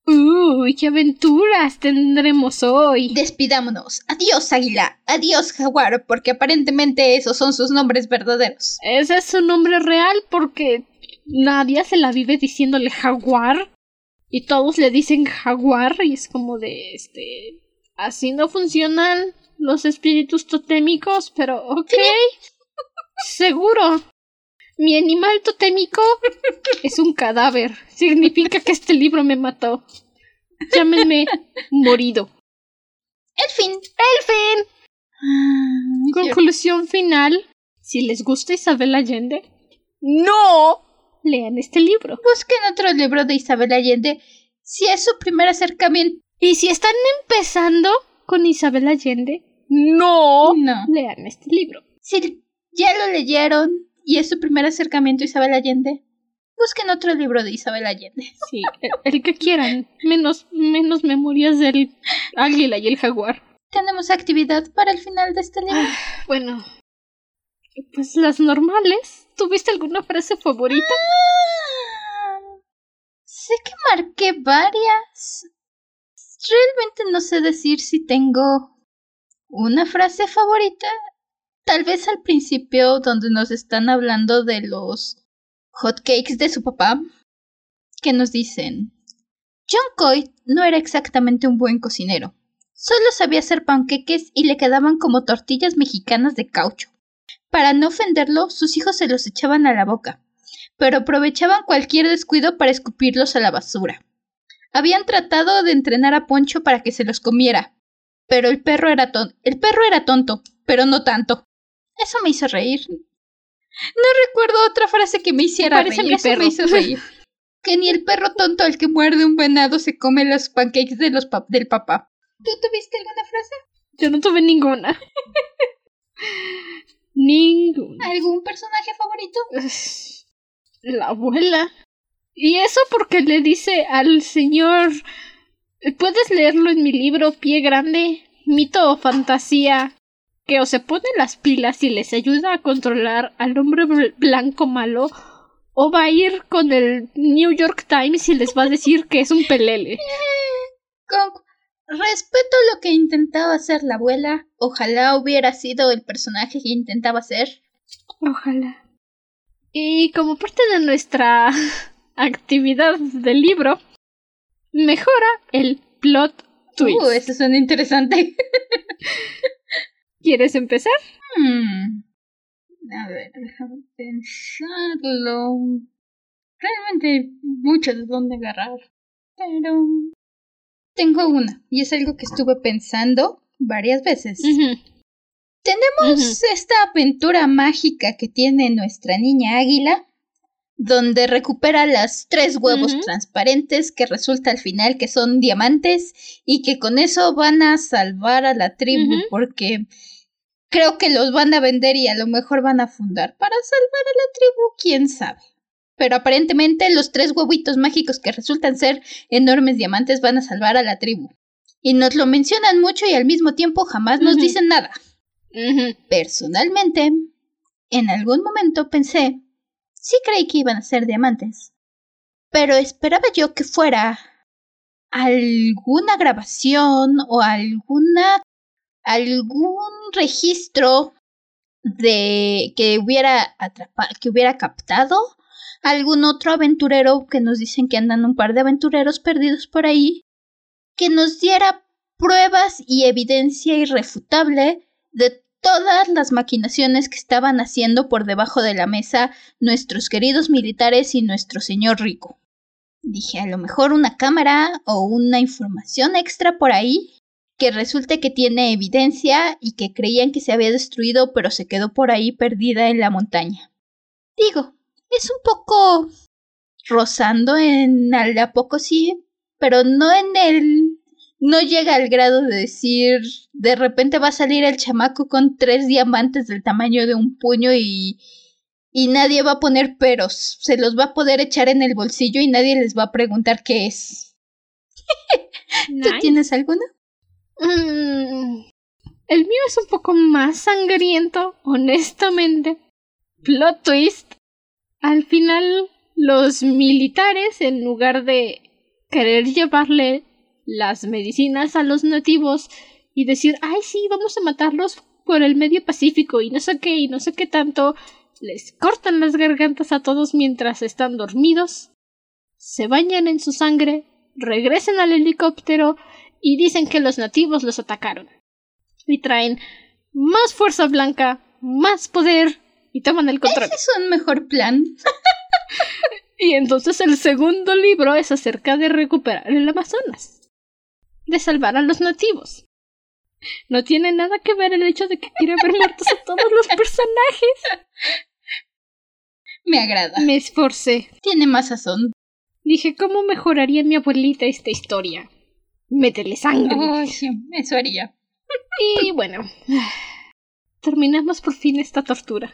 Uy, qué aventuras tendremos hoy. Despidámonos. Adiós, águila. Adiós, jaguar, porque aparentemente esos son sus nombres verdaderos. Ese es su nombre real porque nadie se la vive diciéndole jaguar. Y todos le dicen jaguar y es como de este. Así no funcionan los espíritus totémicos, pero ok. [laughs] Seguro. Mi animal totémico es un cadáver. Significa que este libro me mató. Llámenme morido. El fin. El fin. Ah, Conclusión final. Si les gusta Isabel Allende, no lean este libro. Busquen otro libro de Isabel Allende si es su primer acercamiento. Y si están empezando con Isabel Allende, no, no. lean este libro. Si ya lo leyeron y es su primer acercamiento a Isabel Allende, Busquen otro libro de Isabel Allende. [laughs] Sí, el, el que quieran. Menos, menos memorias del águila y el jaguar. Tenemos actividad para el final de este libro. Ah, bueno, pues las normales. ¿Tuviste alguna frase favorita? Ah, sé que marqué varias. Realmente no sé decir si tengo una frase favorita. Tal vez al principio donde nos están hablando de los hotcakes de su papá, que nos dicen, John Coy no era exactamente un buen cocinero. Solo sabía hacer panqueques y le quedaban como tortillas mexicanas de caucho. Para no ofenderlo, sus hijos se los echaban a la boca, pero aprovechaban cualquier descuido para escupirlos a la basura. Habían tratado de entrenar a Poncho para que se los comiera, pero el perro era tonto. El perro era tonto, pero no tanto. Eso me hizo reír. No recuerdo otra frase que me hiciera reír. Mi perro. me hizo reír. que ni el perro tonto al que muerde un venado se come los pancakes de los del papá. ¿Tú tuviste alguna frase? Yo no tuve ninguna. [laughs] ninguna. ¿Algún personaje favorito? La abuela. Y eso porque le dice al señor. Puedes leerlo en mi libro Pie Grande, mito o fantasía, que o se pone las pilas y les ayuda a controlar al hombre blanco malo, o va a ir con el New York Times y les va a decir que es un pelele. Con respeto lo que intentaba hacer la abuela, ojalá hubiera sido el personaje que intentaba ser. Ojalá. Y como parte de nuestra [laughs] actividad del libro, mejora el plot twist. Uh, eso suena interesante. [laughs] ¿Quieres empezar? Hmm. A ver, déjame pensarlo. Realmente hay mucho de dónde agarrar. Pero tengo una, y es algo que estuve pensando varias veces. Tenemos esta aventura mágica que tiene nuestra niña águila, donde recupera las tres huevos transparentes que resulta al final que son diamantes y que con eso van a salvar a la tribu porque creo que los van a vender y a lo mejor van a fundar para salvar a la tribu, quién sabe. Pero aparentemente los tres huevitos mágicos que resultan ser enormes diamantes van a salvar a la tribu. Y nos lo mencionan mucho y al mismo tiempo jamás nos dicen nada. Personalmente, en algún momento pensé, sí creí que iban a ser diamantes, pero esperaba yo que fuera alguna grabación o alguna algún registro de que hubiera atrapado, que hubiera captado algún otro aventurero que nos dicen que andan un par de aventureros perdidos por ahí que nos diera pruebas y evidencia irrefutable de todas las maquinaciones que estaban haciendo por debajo de la mesa nuestros queridos militares y nuestro señor rico. Dije, a lo mejor una cámara o una información extra por ahí que resulte que tiene evidencia y que creían que se había destruido pero se quedó por ahí perdida en la montaña. Digo, es un poco rozando en al poco sí, pero no en el no llega al grado de decir de repente va a salir el chamaco con tres diamantes del tamaño de un puño y y nadie va a poner peros, se los va a poder echar en el bolsillo y nadie les va a preguntar qué es. ¿Tú tienes alguna? Mm, el mío es un poco más sangriento, honestamente. Plot twist. Al final, los militares, en lugar de querer llevarle las medicinas a los nativos y decir, ay, sí, vamos a matarlos por el medio pacífico y no sé qué y no sé qué tanto, les cortan las gargantas a todos mientras están dormidos, se bañan en su sangre, regresan al helicóptero y dicen que los nativos los atacaron. Y traen más fuerza blanca, más poder y toman el control. Ese es un mejor plan. [laughs] y entonces el segundo libro es acerca de recuperar el Amazonas. De salvar a los nativos. No tiene nada que ver el hecho de que quiere ver muertos a todos los [laughs] personajes. Me agrada. Me esforcé. Tiene más sazón. Dije, ¿cómo mejoraría mi abuelita esta historia? Métele sangre. eso haría. Y bueno, terminamos por fin esta tortura.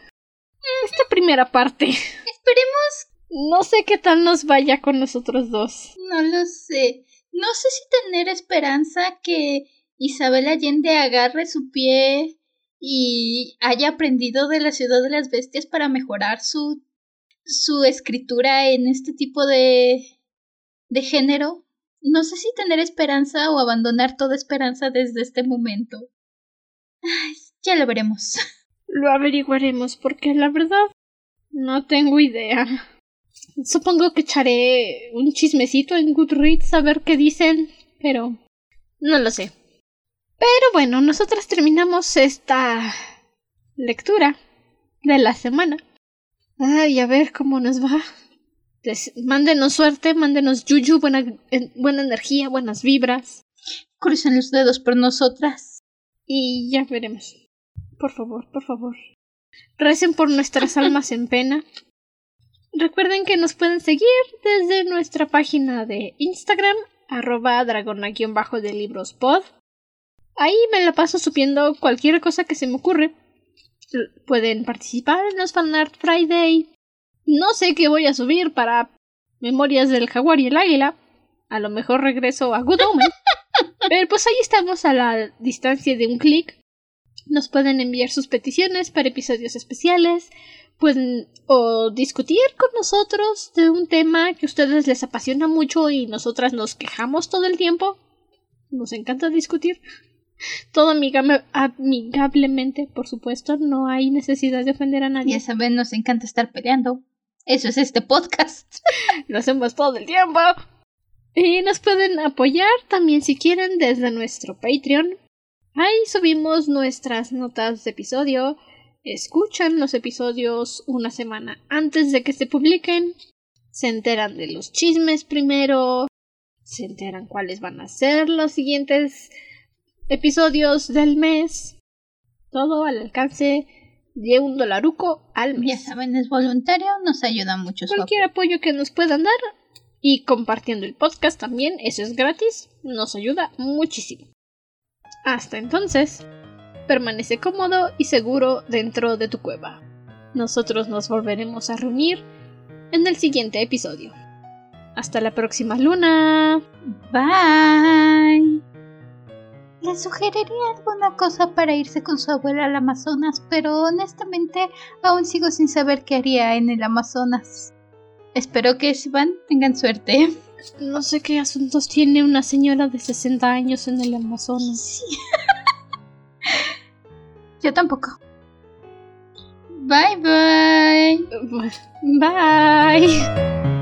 Esta primera parte. Esperemos No sé qué tal nos vaya con nosotros dos. No lo sé. No sé si tener esperanza que Isabel Allende agarre su pie y haya aprendido de la ciudad de las bestias para mejorar su su escritura en este tipo de de género. No sé si tener esperanza o abandonar toda esperanza desde este momento. Ay, ya lo veremos. Lo averiguaremos porque la verdad no tengo idea. Supongo que echaré un chismecito en Goodreads a ver qué dicen, pero no lo sé. Pero bueno, nosotras terminamos esta lectura de la semana. Ay, a ver cómo nos va. mándenos suerte, mándenos yuyu, buena, buena energía, buenas vibras. Crucen los dedos por nosotras. Y ya veremos. Por favor, por favor. Recen por nuestras almas en pena. Recuerden que nos pueden seguir desde nuestra página de Instagram, arroba dragona-de libros pod. Ahí me la paso subiendo cualquier cosa que se me ocurre. Pueden participar en los Fanart Friday. No sé qué voy a subir para Memorias del Jaguar y el Águila. A lo mejor regreso a Good Omen. [laughs] Pero pues ahí estamos a la distancia de un clic. Nos pueden enviar sus peticiones para episodios especiales. Pueden o discutir con nosotros de un tema que a ustedes les apasiona mucho y nosotras nos quejamos todo el tiempo. Nos encanta discutir. Todo amigablemente, por supuesto, no hay necesidad de ofender a nadie. Ya saben, nos encanta estar peleando. Eso es este podcast. [laughs] Lo hacemos todo el tiempo. Y nos pueden apoyar también si quieren desde nuestro Patreon. Ahí subimos nuestras notas de episodio. Escuchan los episodios una semana antes de que se publiquen. Se enteran de los chismes primero. Se enteran cuáles van a ser los siguientes episodios del mes. Todo al alcance de un dolaruco al mes. Ya saben, es voluntario, nos ayuda mucho. Cualquier apoyo que nos puedan dar y compartiendo el podcast también, eso es gratis, nos ayuda muchísimo. Hasta entonces, permanece cómodo y seguro dentro de tu cueva. Nosotros nos volveremos a reunir en el siguiente episodio. Hasta la próxima luna. Bye. Le sugeriría alguna cosa para irse con su abuela al Amazonas, pero honestamente aún sigo sin saber qué haría en el Amazonas. Espero que si van tengan suerte. No sé qué asuntos tiene una señora de 60 años en el Amazonas. [laughs] Yo tampoco. Bye bye. Bye.